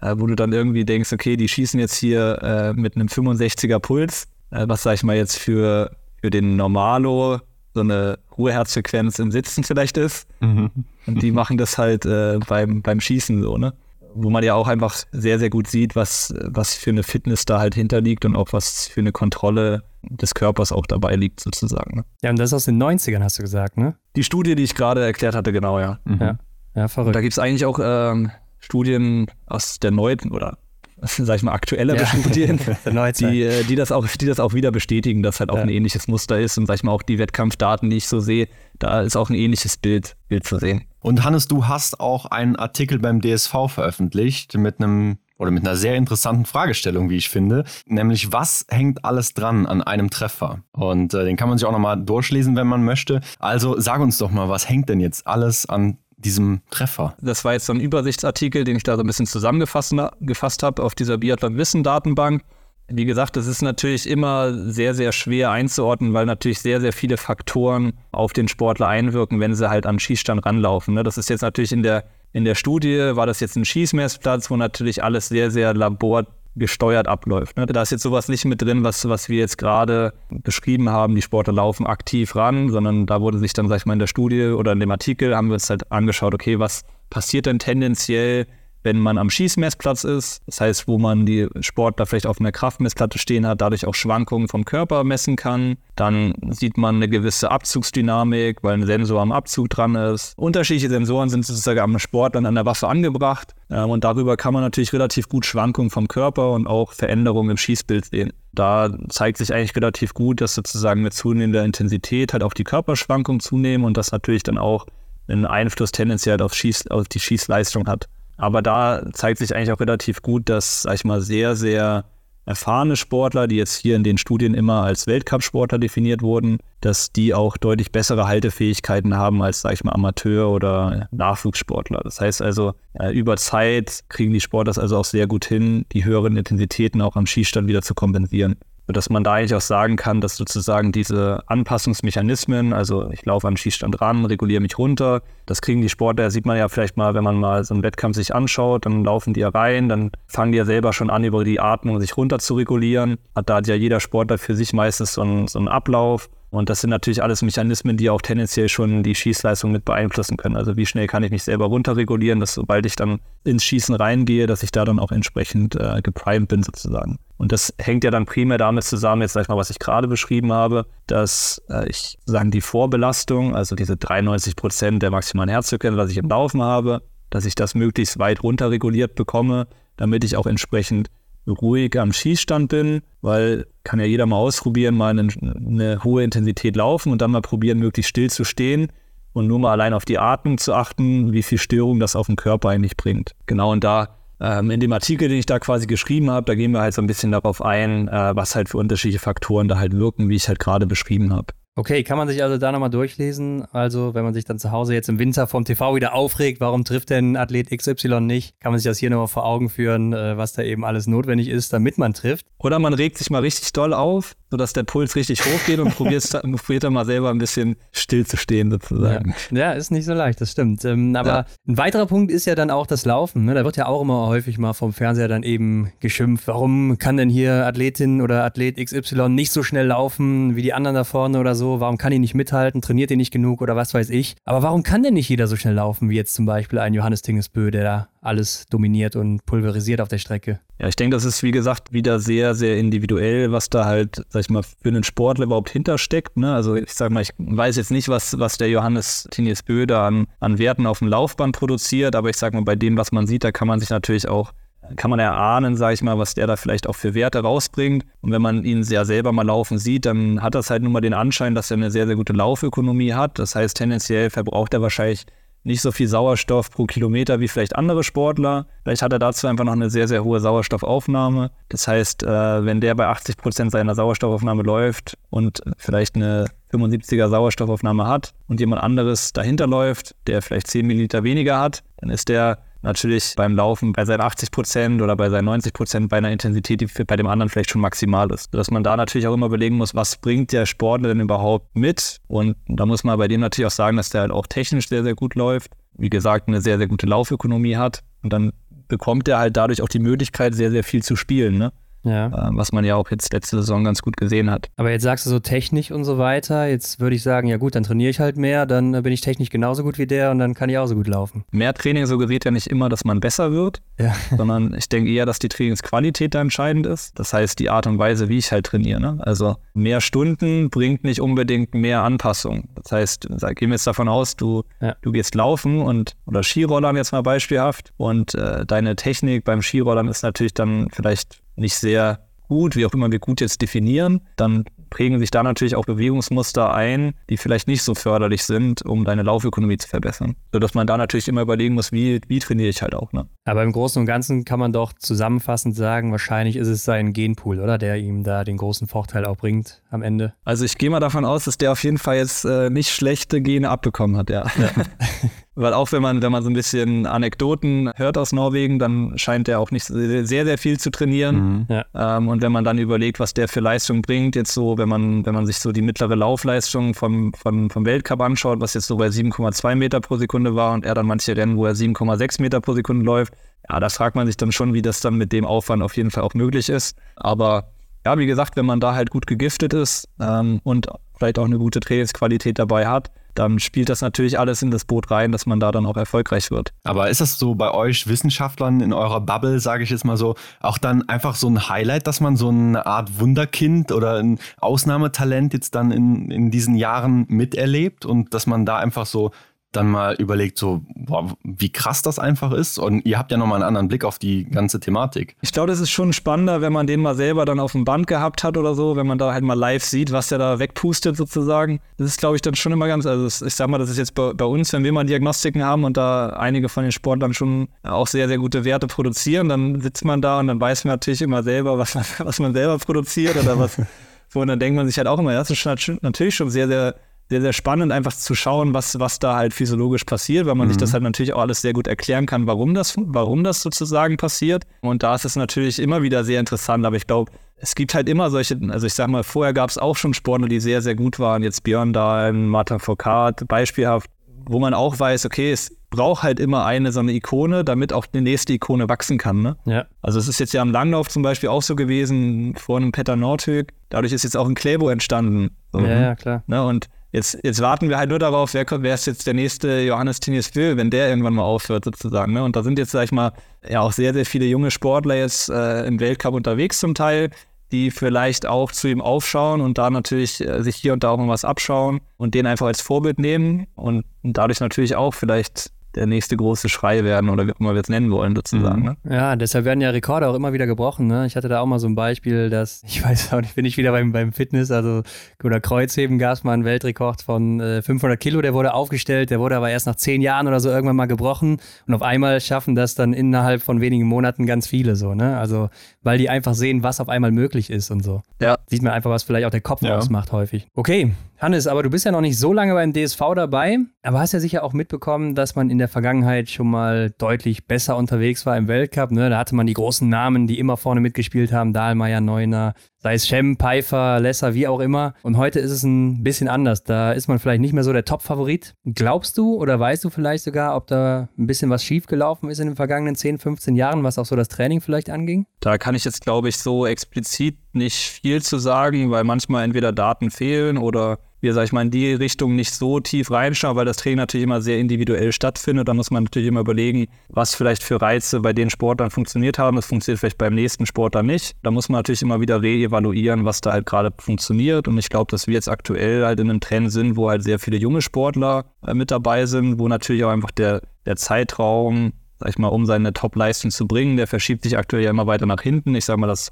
äh, wo du dann irgendwie denkst, okay, die schießen jetzt hier äh, mit einem 65er Puls, äh, was sag ich mal jetzt für, für den Normalo so eine hohe Herzfrequenz im Sitzen vielleicht ist. Mhm. Und die machen das halt äh, beim, beim Schießen so, ne? Wo man ja auch einfach sehr, sehr gut sieht, was, was für eine Fitness da halt hinterliegt und auch was für eine Kontrolle des Körpers auch dabei liegt, sozusagen. Ne? Ja, und das aus den 90ern, hast du gesagt, ne? Die Studie, die ich gerade erklärt hatte, genau, ja. Mhm. Ja. ja, verrückt. Und da gibt es eigentlich auch ähm, Studien aus der neuen oder sag ich mal, aktuellere ja. Studien, die, äh, die, das auch, die das auch wieder bestätigen, dass halt auch ja. ein ähnliches Muster ist. Und sag ich mal, auch die Wettkampfdaten, die ich so sehe, da ist auch ein ähnliches Bild, Bild zu sehen. Und Hannes, du hast auch einen Artikel beim DSV veröffentlicht mit einem oder mit einer sehr interessanten Fragestellung, wie ich finde, nämlich was hängt alles dran an einem Treffer? Und äh, den kann man sich auch nochmal durchlesen, wenn man möchte. Also sag uns doch mal, was hängt denn jetzt alles an diesem Treffer. Das war jetzt so ein Übersichtsartikel, den ich da so ein bisschen zusammengefasst gefasst habe auf dieser Biathlon-Wissen-Datenbank. Wie gesagt, das ist natürlich immer sehr, sehr schwer einzuordnen, weil natürlich sehr, sehr viele Faktoren auf den Sportler einwirken, wenn sie halt an Schießstand ranlaufen. Ne? Das ist jetzt natürlich in der, in der Studie, war das jetzt ein Schießmessplatz, wo natürlich alles sehr, sehr labor gesteuert abläuft. Ne? Da ist jetzt sowas nicht mit drin, was, was wir jetzt gerade beschrieben haben, die Sportler laufen aktiv ran, sondern da wurde sich dann, sag ich mal, in der Studie oder in dem Artikel haben wir uns halt angeschaut, okay, was passiert denn tendenziell wenn man am Schießmessplatz ist, das heißt, wo man die Sportler vielleicht auf einer Kraftmessplatte stehen hat, dadurch auch Schwankungen vom Körper messen kann, dann sieht man eine gewisse Abzugsdynamik, weil ein Sensor am Abzug dran ist. Unterschiedliche Sensoren sind sozusagen am Sportler an der Waffe angebracht ähm, und darüber kann man natürlich relativ gut Schwankungen vom Körper und auch Veränderungen im Schießbild sehen. Da zeigt sich eigentlich relativ gut, dass sozusagen mit zunehmender Intensität halt auch die Körperschwankungen zunehmen und das natürlich dann auch einen Einfluss tendenziell auf, Schieß, auf die Schießleistung hat. Aber da zeigt sich eigentlich auch relativ gut, dass, sag ich mal, sehr, sehr erfahrene Sportler, die jetzt hier in den Studien immer als Weltcup-Sportler definiert wurden, dass die auch deutlich bessere Haltefähigkeiten haben als, sag ich mal, Amateur- oder Nachwuchssportler. Das heißt also, äh, über Zeit kriegen die Sportler es also auch sehr gut hin, die höheren Intensitäten auch am Schießstand wieder zu kompensieren dass man da eigentlich auch sagen kann, dass sozusagen diese Anpassungsmechanismen, also ich laufe am Schießstand ran, reguliere mich runter, das kriegen die Sportler, sieht man ja vielleicht mal, wenn man mal so einen Wettkampf sich anschaut, dann laufen die ja rein, dann fangen die ja selber schon an, über die Atmung sich runter zu regulieren. Hat da ja jeder Sportler für sich meistens so einen, so einen Ablauf. Und das sind natürlich alles Mechanismen, die auch tendenziell schon die Schießleistung mit beeinflussen können. Also wie schnell kann ich mich selber runterregulieren, dass sobald ich dann ins Schießen reingehe, dass ich da dann auch entsprechend äh, geprimed bin sozusagen. Und das hängt ja dann primär damit zusammen, jetzt sag ich mal, was ich gerade beschrieben habe, dass äh, ich sagen die Vorbelastung, also diese 93 Prozent der maximalen Herzfrequenz, was ich im Laufen habe, dass ich das möglichst weit runterreguliert bekomme, damit ich auch entsprechend ruhig am Schießstand bin, weil kann ja jeder mal ausprobieren, mal eine, eine hohe Intensität laufen und dann mal probieren, möglichst still zu stehen und nur mal allein auf die Atmung zu achten, wie viel Störung das auf den Körper eigentlich bringt. Genau, und da ähm, in dem Artikel, den ich da quasi geschrieben habe, da gehen wir halt so ein bisschen darauf ein, äh, was halt für unterschiedliche Faktoren da halt wirken, wie ich halt gerade beschrieben habe. Okay, kann man sich also da nochmal durchlesen. Also, wenn man sich dann zu Hause jetzt im Winter vom TV wieder aufregt, warum trifft denn Athlet XY nicht, kann man sich das hier nochmal vor Augen führen, äh, was da eben alles notwendig ist, damit man trifft. Oder man regt sich mal richtig doll auf, sodass der Puls richtig hochgeht und probiert, probiert dann mal selber ein bisschen still zu stehen, sozusagen. Ja, ja ist nicht so leicht, das stimmt. Ähm, aber ja. ein weiterer Punkt ist ja dann auch das Laufen. Ne? Da wird ja auch immer häufig mal vom Fernseher dann eben geschimpft. Warum kann denn hier Athletin oder Athlet XY nicht so schnell laufen wie die anderen da vorne oder so? Warum kann die nicht mithalten, trainiert die nicht genug oder was weiß ich. Aber warum kann denn nicht jeder so schnell laufen wie jetzt zum Beispiel ein Johannes Tingesbö, der da alles dominiert und pulverisiert auf der Strecke? Ja, ich denke, das ist wie gesagt wieder sehr, sehr individuell, was da halt, sag ich mal, für einen Sportler überhaupt hintersteckt. Ne? Also ich sag mal, ich weiß jetzt nicht, was, was der Johannes Tingesbö da an, an Werten auf dem Laufband produziert, aber ich sag mal, bei dem, was man sieht, da kann man sich natürlich auch kann man erahnen, sage ich mal, was der da vielleicht auch für Werte rausbringt. Und wenn man ihn sehr selber mal laufen sieht, dann hat das halt nun mal den Anschein, dass er eine sehr, sehr gute Laufökonomie hat. Das heißt, tendenziell verbraucht er wahrscheinlich nicht so viel Sauerstoff pro Kilometer wie vielleicht andere Sportler. Vielleicht hat er dazu einfach noch eine sehr, sehr hohe Sauerstoffaufnahme. Das heißt, äh, wenn der bei 80 Prozent seiner Sauerstoffaufnahme läuft und vielleicht eine 75er Sauerstoffaufnahme hat und jemand anderes dahinter läuft, der vielleicht 10 Milliliter weniger hat, dann ist der natürlich beim Laufen bei seinen 80 Prozent oder bei seinen 90 Prozent bei einer Intensität, die bei dem anderen vielleicht schon maximal ist. Dass man da natürlich auch immer überlegen muss, was bringt der Sportler denn überhaupt mit? Und da muss man bei dem natürlich auch sagen, dass der halt auch technisch sehr, sehr gut läuft. Wie gesagt, eine sehr, sehr gute Laufökonomie hat. Und dann bekommt er halt dadurch auch die Möglichkeit, sehr, sehr viel zu spielen. Ne? Ja. äh, was man ja auch jetzt letzte Saison ganz gut gesehen hat. Aber jetzt sagst du so technisch und so weiter, jetzt würde ich sagen, ja gut, dann trainiere ich halt mehr, dann bin ich technisch genauso gut wie der und dann kann ich auch so gut laufen. Mehr Training suggeriert ja nicht immer, dass man besser wird, ja. sondern ich denke eher, dass die Trainingsqualität da entscheidend ist. Das heißt, die Art und Weise, wie ich halt trainiere. Ne? Also mehr Stunden bringt nicht unbedingt mehr Anpassung. Das heißt, gehen wir jetzt davon aus, du, ja. du gehst laufen und oder Skirollern jetzt mal beispielhaft und äh, deine Technik beim Skirollern ist natürlich dann vielleicht nicht sehr gut, wie auch immer wir gut jetzt definieren, dann prägen sich da natürlich auch Bewegungsmuster ein, die vielleicht nicht so förderlich sind, um deine Laufökonomie zu verbessern. Sodass man da natürlich immer überlegen muss, wie, wie trainiere ich halt auch. Ne? Aber im Großen und Ganzen kann man doch zusammenfassend sagen, wahrscheinlich ist es sein Genpool, oder? Der ihm da den großen Vorteil auch bringt am Ende. Also ich gehe mal davon aus, dass der auf jeden Fall jetzt äh, nicht schlechte Gene abbekommen hat, ja. ja. Weil auch wenn man, wenn man so ein bisschen Anekdoten hört aus Norwegen, dann scheint er auch nicht sehr, sehr viel zu trainieren. Mhm. Ja. Ähm, und wenn man dann überlegt, was der für Leistung bringt, jetzt so, wenn man, wenn man sich so die mittlere Laufleistung vom, vom, vom Weltcup anschaut, was jetzt so bei 7,2 Meter pro Sekunde war und er dann manche Rennen, wo er 7,6 Meter pro Sekunde läuft, ja, da fragt man sich dann schon, wie das dann mit dem Aufwand auf jeden Fall auch möglich ist. Aber ja, wie gesagt, wenn man da halt gut gegiftet ist ähm, und vielleicht auch eine gute Trainingsqualität dabei hat, dann spielt das natürlich alles in das Boot rein, dass man da dann auch erfolgreich wird. Aber ist das so bei euch Wissenschaftlern in eurer Bubble, sage ich jetzt mal so, auch dann einfach so ein Highlight, dass man so eine Art Wunderkind oder ein Ausnahmetalent jetzt dann in, in diesen Jahren miterlebt und dass man da einfach so dann mal überlegt, so, boah, wie krass das einfach ist. Und ihr habt ja nochmal einen anderen Blick auf die ganze Thematik. Ich glaube, das ist schon spannender, wenn man den mal selber dann auf dem Band gehabt hat oder so, wenn man da halt mal live sieht, was der da wegpustet sozusagen. Das ist, glaube ich, dann schon immer ganz, also ich sag mal, das ist jetzt bei, bei, uns, wenn wir mal Diagnostiken haben und da einige von den Sportlern schon auch sehr, sehr gute Werte produzieren, dann sitzt man da und dann weiß man natürlich immer selber, was man, was man selber produziert oder was. und dann denkt man sich halt auch immer, das ist schon, natürlich schon sehr, sehr sehr, sehr spannend, einfach zu schauen, was, was da halt physiologisch passiert, weil man mhm. sich das halt natürlich auch alles sehr gut erklären kann, warum das, warum das sozusagen passiert. Und da ist es natürlich immer wieder sehr interessant, aber ich glaube, es gibt halt immer solche, also ich sag mal, vorher gab es auch schon Sportler, die sehr, sehr gut waren. Jetzt Björn da, Martin Foucault, beispielhaft, wo man auch weiß, okay, es braucht halt immer eine so eine Ikone, damit auch die nächste Ikone wachsen kann. Ne? Ja. Also es ist jetzt ja im Langlauf zum Beispiel auch so gewesen, vor einem Petter Nordhög. Dadurch ist jetzt auch ein Klebo entstanden. So, ja, ja, klar. Ne? Und Jetzt, jetzt warten wir halt nur darauf, wer, wer ist jetzt der nächste Johannes Tinius Will, wenn der irgendwann mal aufhört sozusagen. Ne? Und da sind jetzt, sag ich mal, ja auch sehr, sehr viele junge Sportler jetzt äh, im Weltcup unterwegs zum Teil, die vielleicht auch zu ihm aufschauen und da natürlich äh, sich hier und da auch mal was abschauen und den einfach als Vorbild nehmen und, und dadurch natürlich auch vielleicht der nächste große Schrei werden oder wie auch immer wir es nennen wollen, sozusagen. Mhm. Ne? Ja, deshalb werden ja Rekorde auch immer wieder gebrochen. Ne? Ich hatte da auch mal so ein Beispiel, dass, ich weiß auch nicht, bin ich wieder beim, beim Fitness, also oder Kreuzheben gab es mal einen Weltrekord von äh, 500 Kilo, der wurde aufgestellt, der wurde aber erst nach zehn Jahren oder so irgendwann mal gebrochen und auf einmal schaffen das dann innerhalb von wenigen Monaten ganz viele so, ne? Also, weil die einfach sehen, was auf einmal möglich ist und so. Ja. Sieht man einfach, was vielleicht auch der Kopf ja. ausmacht häufig. Okay, Hannes, aber du bist ja noch nicht so lange beim DSV dabei, aber hast ja sicher auch mitbekommen, dass man in der Vergangenheit schon mal deutlich besser unterwegs war im Weltcup. Ne? Da hatte man die großen Namen, die immer vorne mitgespielt haben, Dahlmeier, Neuner, sei es Schem, Pfeiffer, Lesser, wie auch immer. Und heute ist es ein bisschen anders. Da ist man vielleicht nicht mehr so der Top-Favorit. Glaubst du oder weißt du vielleicht sogar, ob da ein bisschen was schiefgelaufen ist in den vergangenen 10, 15 Jahren, was auch so das Training vielleicht anging? Da kann ich jetzt, glaube ich, so explizit nicht viel zu sagen, weil manchmal entweder Daten fehlen oder wir, sag ich mal, in die Richtung nicht so tief reinschauen, weil das Training natürlich immer sehr individuell stattfindet. Da muss man natürlich immer überlegen, was vielleicht für Reize bei den Sportlern funktioniert haben. Das funktioniert vielleicht beim nächsten Sportler nicht. Da muss man natürlich immer wieder reevaluieren, was da halt gerade funktioniert. Und ich glaube, dass wir jetzt aktuell halt in einem Trend sind, wo halt sehr viele junge Sportler äh, mit dabei sind, wo natürlich auch einfach der, der Zeitraum sag ich mal, um seine Top-Leistung zu bringen. Der verschiebt sich aktuell ja immer weiter nach hinten. Ich sage mal, das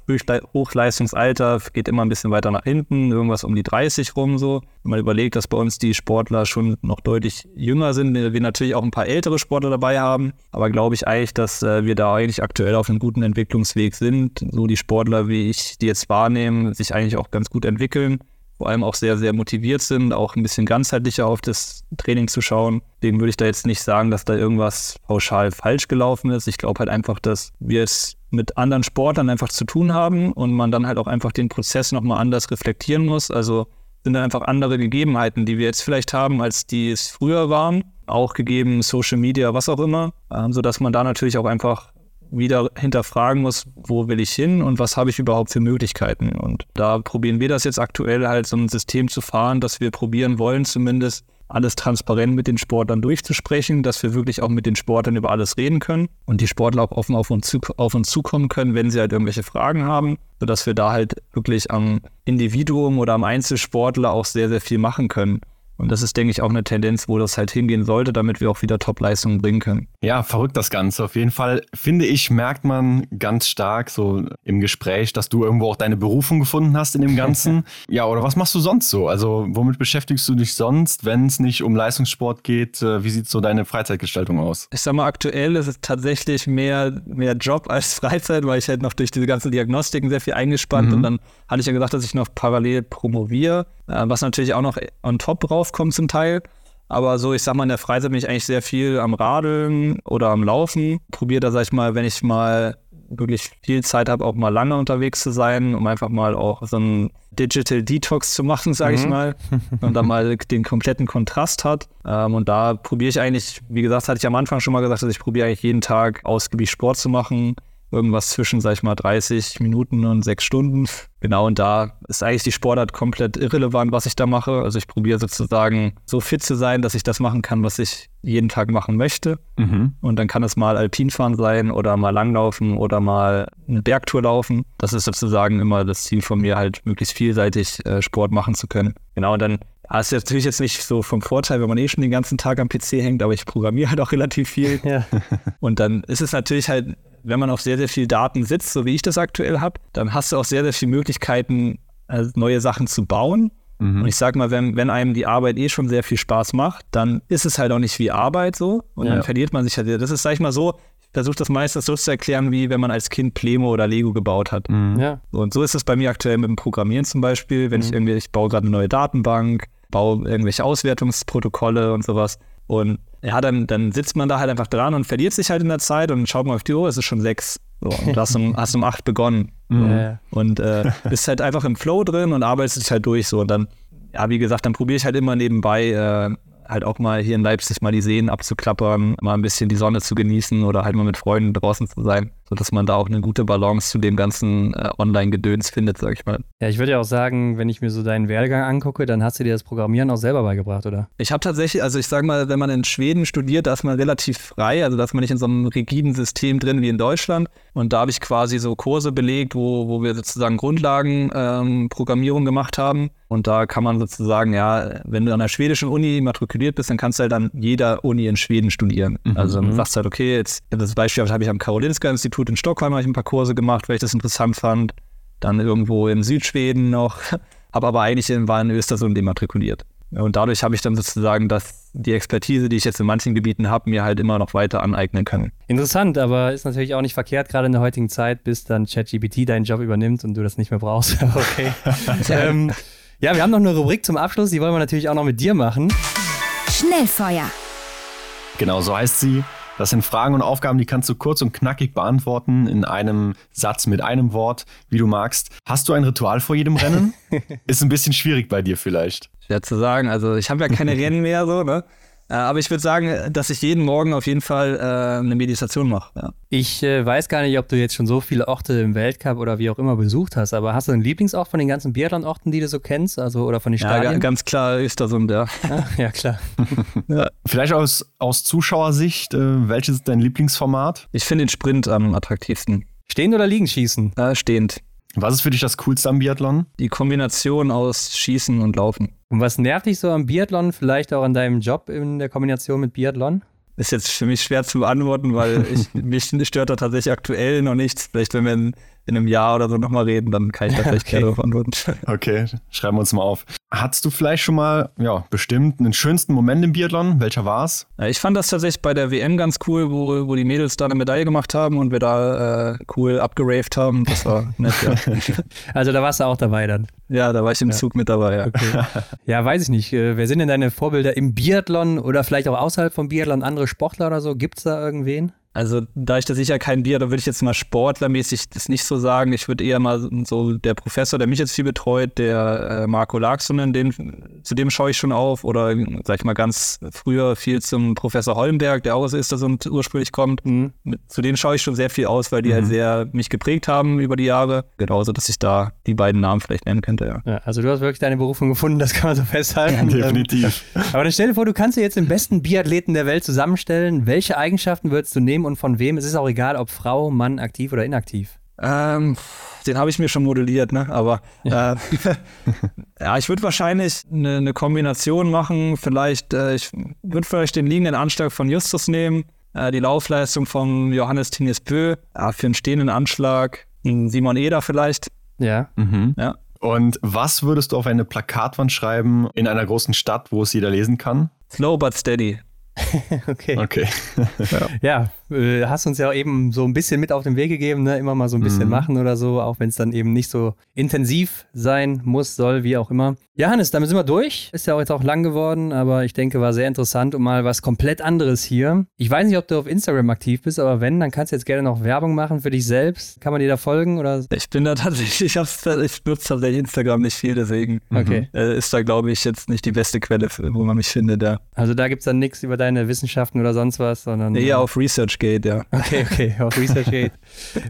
Hochleistungsalter geht immer ein bisschen weiter nach hinten, irgendwas um die 30 rum so. Wenn man überlegt, dass bei uns die Sportler schon noch deutlich jünger sind, wir natürlich auch ein paar ältere Sportler dabei haben, aber glaube ich eigentlich, dass äh, wir da eigentlich aktuell auf einem guten Entwicklungsweg sind. So die Sportler, wie ich die jetzt wahrnehme, sich eigentlich auch ganz gut entwickeln vor allem auch sehr, sehr motiviert sind, auch ein bisschen ganzheitlicher auf das Training zu schauen. Deswegen würde ich da jetzt nicht sagen, dass da irgendwas pauschal falsch gelaufen ist. Ich glaube halt einfach, dass wir es mit anderen Sportlern einfach zu tun haben und man dann halt auch einfach den Prozess nochmal anders reflektieren muss. Also sind dann einfach andere Gegebenheiten, die wir jetzt vielleicht haben, als die es früher waren. Auch gegeben Social Media, was auch immer, ähm, sodass man da natürlich auch einfach wieder hinterfragen muss, wo will ich hin und was habe ich überhaupt für Möglichkeiten. Und da probieren wir das jetzt aktuell halt so ein System zu fahren, dass wir probieren wollen, zumindest alles transparent mit den Sportlern durchzusprechen, dass wir wirklich auch mit den Sportlern über alles reden können und die Sportler auch offen auf uns, zu, auf uns zukommen können, wenn sie halt irgendwelche Fragen haben, sodass wir da halt wirklich am Individuum oder am Einzelsportler auch sehr, sehr viel machen können. Und das ist, denke ich, auch eine Tendenz, wo das halt hingehen sollte, damit wir auch wieder Top-Leistungen bringen können. Ja, verrückt das Ganze. Auf jeden Fall, finde ich, merkt man ganz stark so im Gespräch, dass du irgendwo auch deine Berufung gefunden hast in dem Ganzen. ja, oder was machst du sonst so? Also, womit beschäftigst du dich sonst, wenn es nicht um Leistungssport geht? Äh, wie sieht so deine Freizeitgestaltung aus? Ich sag mal, aktuell ist es tatsächlich mehr, mehr Job als Freizeit, weil ich halt noch durch diese ganzen Diagnostiken sehr viel eingespannt mhm. und dann hatte ich ja gesagt, dass ich noch parallel promoviere, was natürlich auch noch on top drauf rauskommen zum Teil. Aber so, ich sag mal, in der Freizeit bin ich eigentlich sehr viel am Radeln oder am Laufen. Probiere da, sag ich mal, wenn ich mal wirklich viel Zeit habe, auch mal lange unterwegs zu sein, um einfach mal auch so einen Digital Detox zu machen, sage mhm. ich mal. Und dann mal den kompletten Kontrast hat. Ähm, und da probiere ich eigentlich, wie gesagt, hatte ich am Anfang schon mal gesagt, dass ich probiere eigentlich jeden Tag ausgiebig Sport zu machen irgendwas zwischen, sag ich mal, 30 Minuten und sechs Stunden. Genau, und da ist eigentlich die Sportart komplett irrelevant, was ich da mache. Also ich probiere sozusagen so fit zu sein, dass ich das machen kann, was ich jeden Tag machen möchte. Mhm. Und dann kann es mal Alpinfahren sein oder mal Langlaufen oder mal eine Bergtour laufen. Das ist sozusagen immer das Ziel von mir, halt möglichst vielseitig äh, Sport machen zu können. Genau, und dann Ah, ist natürlich jetzt nicht so vom Vorteil, wenn man eh schon den ganzen Tag am PC hängt, aber ich programmiere halt auch relativ viel. Ja. Und dann ist es natürlich halt wenn man auf sehr, sehr viel Daten sitzt, so wie ich das aktuell habe, dann hast du auch sehr, sehr viele Möglichkeiten, also neue Sachen zu bauen. Mhm. Und ich sag mal, wenn, wenn einem die Arbeit eh schon sehr viel Spaß macht, dann ist es halt auch nicht wie Arbeit so. Und ja. dann verliert man sich halt. Das ist, sag ich mal so, ich versuche das meistens so zu erklären, wie wenn man als Kind Plemo oder Lego gebaut hat. Mhm. Ja. Und so ist es bei mir aktuell mit dem Programmieren zum Beispiel. Wenn mhm. ich irgendwie, ich baue gerade eine neue Datenbank, baue irgendwelche Auswertungsprotokolle und sowas. Und ja, dann, dann sitzt man da halt einfach dran und verliert sich halt in der Zeit und schaut mal auf die Uhr, es ist schon sechs. So, und du hast um, hast um acht begonnen. Mhm. Und äh, bist halt einfach im Flow drin und arbeitest dich halt durch. So. Und dann, ja, wie gesagt, dann probiere ich halt immer nebenbei äh, halt auch mal hier in Leipzig mal die Seen abzuklappern, mal ein bisschen die Sonne zu genießen oder halt mal mit Freunden draußen zu sein, sodass man da auch eine gute Balance zu dem ganzen äh, Online-Gedöns findet, sag ich mal. Ja, ich würde ja auch sagen, wenn ich mir so deinen Werdegang angucke, dann hast du dir das Programmieren auch selber beigebracht, oder? Ich habe tatsächlich, also ich sag mal, wenn man in Schweden studiert, da ist man relativ frei, also da ist man nicht in so einem rigiden System drin wie in Deutschland. Und da habe ich quasi so Kurse belegt, wo, wo wir sozusagen Grundlagen ähm, gemacht haben. Und da kann man sozusagen, ja, wenn du an der schwedischen Uni matrikuliert bist, dann kannst du halt an jeder Uni in Schweden studieren. Mhm. Also dann sagst du halt, okay, jetzt das Beispiel habe ich am Karolinska-Institut in Stockholm ich ein paar Kurse gemacht, weil ich das interessant fand. Dann irgendwo in Südschweden noch, habe aber eigentlich in, war in Östersund immatrikuliert. Und dadurch habe ich dann sozusagen das, die Expertise, die ich jetzt in manchen Gebieten habe, mir halt immer noch weiter aneignen können. Interessant, aber ist natürlich auch nicht verkehrt, gerade in der heutigen Zeit, bis dann ChatGPT deinen Job übernimmt und du das nicht mehr brauchst. okay. ähm, ja, wir haben noch eine Rubrik zum Abschluss, die wollen wir natürlich auch noch mit dir machen. Schnellfeuer. Genau, so heißt sie. Das sind Fragen und Aufgaben, die kannst du kurz und knackig beantworten in einem Satz mit einem Wort, wie du magst. Hast du ein Ritual vor jedem Rennen? Ist ein bisschen schwierig bei dir vielleicht. Schwer zu sagen. Also ich habe ja keine Rennen mehr so, ne? Äh, aber ich würde sagen, dass ich jeden Morgen auf jeden Fall äh, eine Meditation mache. Ja. Ich äh, weiß gar nicht, ob du jetzt schon so viele Orte im Weltcup oder wie auch immer besucht hast, aber hast du einen Lieblingsort von den ganzen Biathlon-Orten, die du so kennst? Also, oder von den Stadien? Ja, ganz klar Östersund, ja. Ah, ja, klar. ja. Vielleicht aus, aus Zuschauersicht, äh, welches ist dein Lieblingsformat? Ich finde den Sprint am attraktivsten. Stehend oder liegend schießen? Äh, stehend. Was ist für dich das Coolste am Biathlon? Die Kombination aus Schießen und Laufen. Und was nervt dich so am Biathlon, vielleicht auch an deinem Job in der Kombination mit Biathlon? Ist jetzt für mich schwer zu beantworten, weil ich, mich stört da tatsächlich aktuell noch nichts. Vielleicht, wenn wir in, in einem Jahr oder so nochmal reden, dann kann ich da vielleicht okay. gerne darauf antworten. Okay, schreiben wir uns mal auf. Hattest du vielleicht schon mal, ja, bestimmt einen schönsten Moment im Biathlon? Welcher war es? Ich fand das tatsächlich bei der WM ganz cool, wo, wo die Mädels da eine Medaille gemacht haben und wir da äh, cool abgeraved haben. Das war nett, ja. Also da warst du auch dabei dann? Ja, da war ich im ja. Zug mit dabei, ja. Okay. Ja, weiß ich nicht. Äh, wer sind denn deine Vorbilder im Biathlon oder vielleicht auch außerhalb vom Biathlon, andere Sportler oder so? Gibt es da irgendwen? Also da ich da sicher kein Bier, da würde ich jetzt mal sportlermäßig das nicht so sagen. Ich würde eher mal so der Professor, der mich jetzt viel betreut, der äh, Marco Larksonen, den, zu dem schaue ich schon auf. Oder sag ich mal ganz früher viel zum Professor Holmberg, der auch aus Östersund ursprünglich kommt. Mhm. Zu denen schaue ich schon sehr viel aus, weil die halt mhm. halt sehr mich geprägt haben über die Jahre. Genauso, dass ich da die beiden Namen vielleicht nennen könnte, ja. ja also du hast wirklich deine Berufung gefunden, das kann man so festhalten. Ja, definitiv. Aber dann stell dir vor, du kannst dir jetzt den besten Biathleten der Welt zusammenstellen. Welche Eigenschaften würdest du nehmen und von wem. Es ist auch egal, ob Frau, Mann, aktiv oder inaktiv. Ähm, den habe ich mir schon modelliert, ne? Aber ja, äh, ja ich würde wahrscheinlich eine, eine, Kombination machen. Vielleicht, äh, ich würde vielleicht den liegenden Anschlag von Justus nehmen, äh, die Laufleistung von Johannes Tinius Bö, ja, für einen stehenden Anschlag, Simon Eder vielleicht. Ja. Mhm. ja. Und was würdest du auf eine Plakatwand schreiben in einer großen Stadt, wo es jeder lesen kann? Slow but steady. okay. Okay. ja, äh, hast uns ja eben so ein bisschen mit auf den Weg gegeben, ne? immer mal so ein bisschen mhm. machen oder so, auch wenn es dann eben nicht so intensiv sein muss, soll, wie auch immer. Ja, Hannes, damit sind wir durch. Ist ja auch jetzt auch lang geworden, aber ich denke, war sehr interessant und mal was komplett anderes hier. Ich weiß nicht, ob du auf Instagram aktiv bist, aber wenn, dann kannst du jetzt gerne noch Werbung machen für dich selbst. Kann man dir da folgen oder? Ich bin da tatsächlich, ich, ich nutze tatsächlich Instagram nicht viel, deswegen okay. äh, ist da, glaube ich, jetzt nicht die beste Quelle, wo man mich findet. Ja. Also da gibt es dann nichts über deine Wissenschaften oder sonst was, sondern. Ja, auf ResearchGate, ja. Okay, okay, auf ResearchGate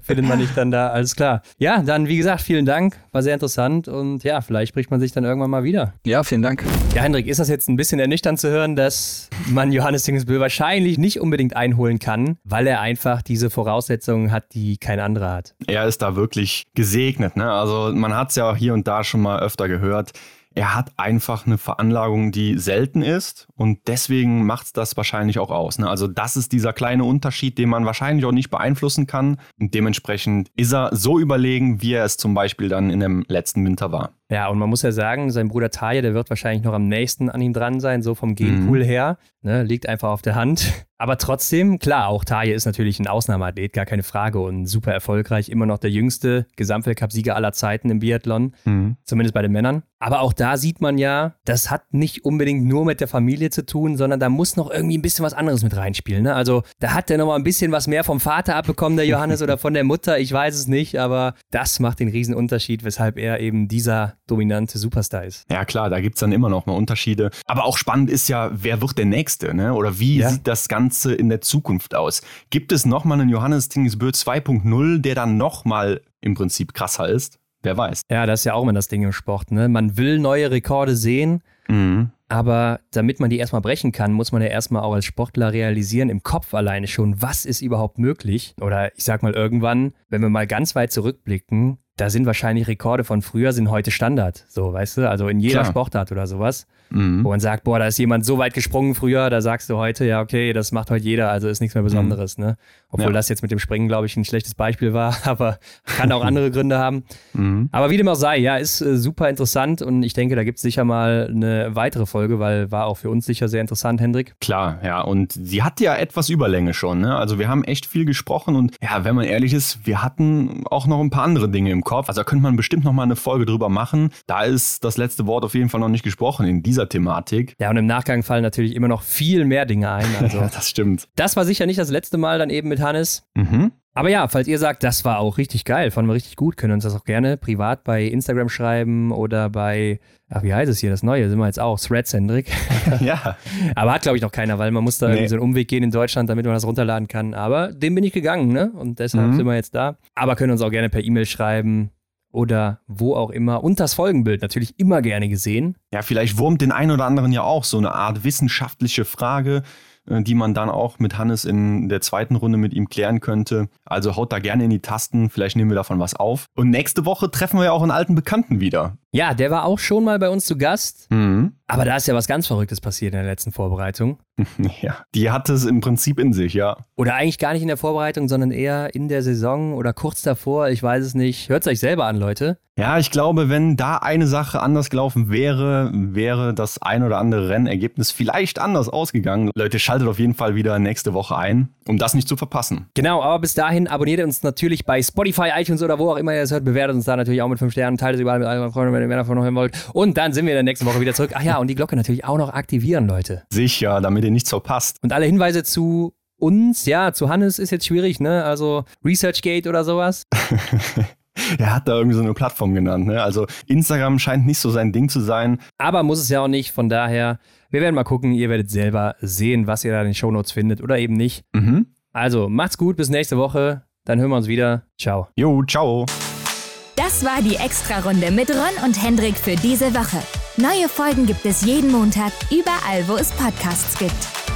findet man dich dann da, alles klar. Ja, dann wie gesagt, vielen Dank, war sehr interessant und ja, vielleicht spricht man sich dann irgendwann mal wieder. Ja, vielen Dank. Ja, Hendrik, ist das jetzt ein bisschen ernüchternd zu hören, dass man Johannes Tingesbö wahrscheinlich nicht unbedingt einholen kann, weil er einfach diese Voraussetzungen hat, die kein anderer hat? Er ist da wirklich gesegnet, ne? Also man hat es ja auch hier und da schon mal öfter gehört er hat einfach eine Veranlagung, die selten ist und deswegen macht es das wahrscheinlich auch aus. Ne? Also das ist dieser kleine Unterschied, den man wahrscheinlich auch nicht beeinflussen kann und dementsprechend ist er so überlegen, wie er es zum Beispiel dann in dem letzten Winter war. Ja, und man muss ja sagen, sein Bruder Taje, der wird wahrscheinlich noch am nächsten an ihm dran sein, so vom Genpool mhm. her. Ne, liegt einfach auf der Hand. Aber trotzdem, klar, auch Taje ist natürlich ein Ausnahmeathlet, gar keine Frage und super erfolgreich. Immer noch der jüngste Gesamtweltcup-Sieger aller Zeiten im Biathlon, mhm. zumindest bei den Männern. Aber auch da sieht man ja, das hat nicht unbedingt nur mit der Familie zu tun, sondern da muss noch irgendwie ein bisschen was anderes mit reinspielen. Ne? Also da hat der noch mal ein bisschen was mehr vom Vater abbekommen, der Johannes, oder von der Mutter. Ich weiß es nicht, aber das macht den Riesenunterschied, weshalb er eben dieser dominante Superstar ist. Ja klar, da gibt es dann immer noch mal Unterschiede. Aber auch spannend ist ja, wer wird der Nächste? Ne? Oder wie ja. sieht das Ganze in der Zukunft aus? Gibt es noch mal einen Johannes Tingesbö 2.0, der dann noch mal im Prinzip krasser ist? Wer weiß. Ja, das ist ja auch immer das Ding im Sport. Ne? Man will neue Rekorde sehen, mhm. Aber damit man die erstmal brechen kann, muss man ja erstmal auch als Sportler realisieren, im Kopf alleine schon, was ist überhaupt möglich. Oder ich sag mal irgendwann, wenn wir mal ganz weit zurückblicken, da sind wahrscheinlich Rekorde von früher, sind heute Standard. So, weißt du, also in jeder Klar. Sportart oder sowas. Mhm. Wo man sagt, boah, da ist jemand so weit gesprungen früher, da sagst du heute, ja, okay, das macht heute jeder, also ist nichts mehr Besonderes, mhm. ne? Obwohl ja. das jetzt mit dem Springen, glaube ich, ein schlechtes Beispiel war, aber kann auch andere Gründe haben. Mhm. Aber wie dem auch sei, ja, ist äh, super interessant und ich denke, da gibt es sicher mal eine weitere Folge, weil war auch für uns sicher sehr interessant, Hendrik. Klar, ja, und sie hat ja etwas Überlänge schon, ne? Also wir haben echt viel gesprochen und ja, wenn man ehrlich ist, wir hatten auch noch ein paar andere Dinge im Kopf. Also da könnte man bestimmt noch mal eine Folge drüber machen. Da ist das letzte Wort auf jeden Fall noch nicht gesprochen in dieser Thematik. Ja, und im Nachgang fallen natürlich immer noch viel mehr Dinge ein. Also ja, das stimmt. Das war sicher nicht das letzte Mal dann eben mit Hannes. Mhm. Aber ja, falls ihr sagt, das war auch richtig geil, fanden wir richtig gut, können uns das auch gerne privat bei Instagram schreiben oder bei, ach, wie heißt es hier, das Neue, sind wir jetzt auch, Threads, Hendrik. ja. Aber hat, glaube ich, noch keiner, weil man muss da nee. irgendwie so einen Umweg gehen in Deutschland, damit man das runterladen kann. Aber dem bin ich gegangen, ne? Und deshalb mhm. sind wir jetzt da. Aber können uns auch gerne per E-Mail schreiben oder wo auch immer. Und das Folgenbild natürlich immer gerne gesehen. Ja, vielleicht wurmt den einen oder anderen ja auch so eine Art wissenschaftliche Frage die man dann auch mit Hannes in der zweiten Runde mit ihm klären könnte. Also haut da gerne in die Tasten, vielleicht nehmen wir davon was auf. Und nächste Woche treffen wir ja auch einen alten Bekannten wieder. Ja, der war auch schon mal bei uns zu Gast. Mhm. Aber da ist ja was ganz Verrücktes passiert in der letzten Vorbereitung. Ja, die hat es im Prinzip in sich, ja. Oder eigentlich gar nicht in der Vorbereitung, sondern eher in der Saison oder kurz davor. Ich weiß es nicht. Hört es euch selber an, Leute. Ja, ich glaube, wenn da eine Sache anders gelaufen wäre, wäre das ein oder andere Rennergebnis vielleicht anders ausgegangen. Leute, schaltet auf jeden Fall wieder nächste Woche ein, um das nicht zu verpassen. Genau, aber bis dahin abonniert uns natürlich bei Spotify, iTunes oder wo auch immer ihr es hört. Bewertet uns da natürlich auch mit fünf Sternen, teilt es überall mit allen Freunden, wenn ihr mehr davon noch hören wollt. Und dann sind wir dann nächste Woche wieder zurück. Ach ja, und die Glocke natürlich auch noch aktivieren, Leute. Sicher, damit ihr nichts verpasst. Und alle Hinweise zu uns, ja, zu Hannes ist jetzt schwierig, ne? Also ResearchGate oder sowas. er hat da irgendwie so eine Plattform genannt, ne? Also Instagram scheint nicht so sein Ding zu sein. Aber muss es ja auch nicht, von daher, wir werden mal gucken, ihr werdet selber sehen, was ihr da in den Shownotes findet oder eben nicht. Mhm. Also, macht's gut, bis nächste Woche. Dann hören wir uns wieder. Ciao. Jo, ciao. Das war die Extra-Runde mit Ron und Hendrik für diese Woche. Neue Folgen gibt es jeden Montag, überall, wo es Podcasts gibt.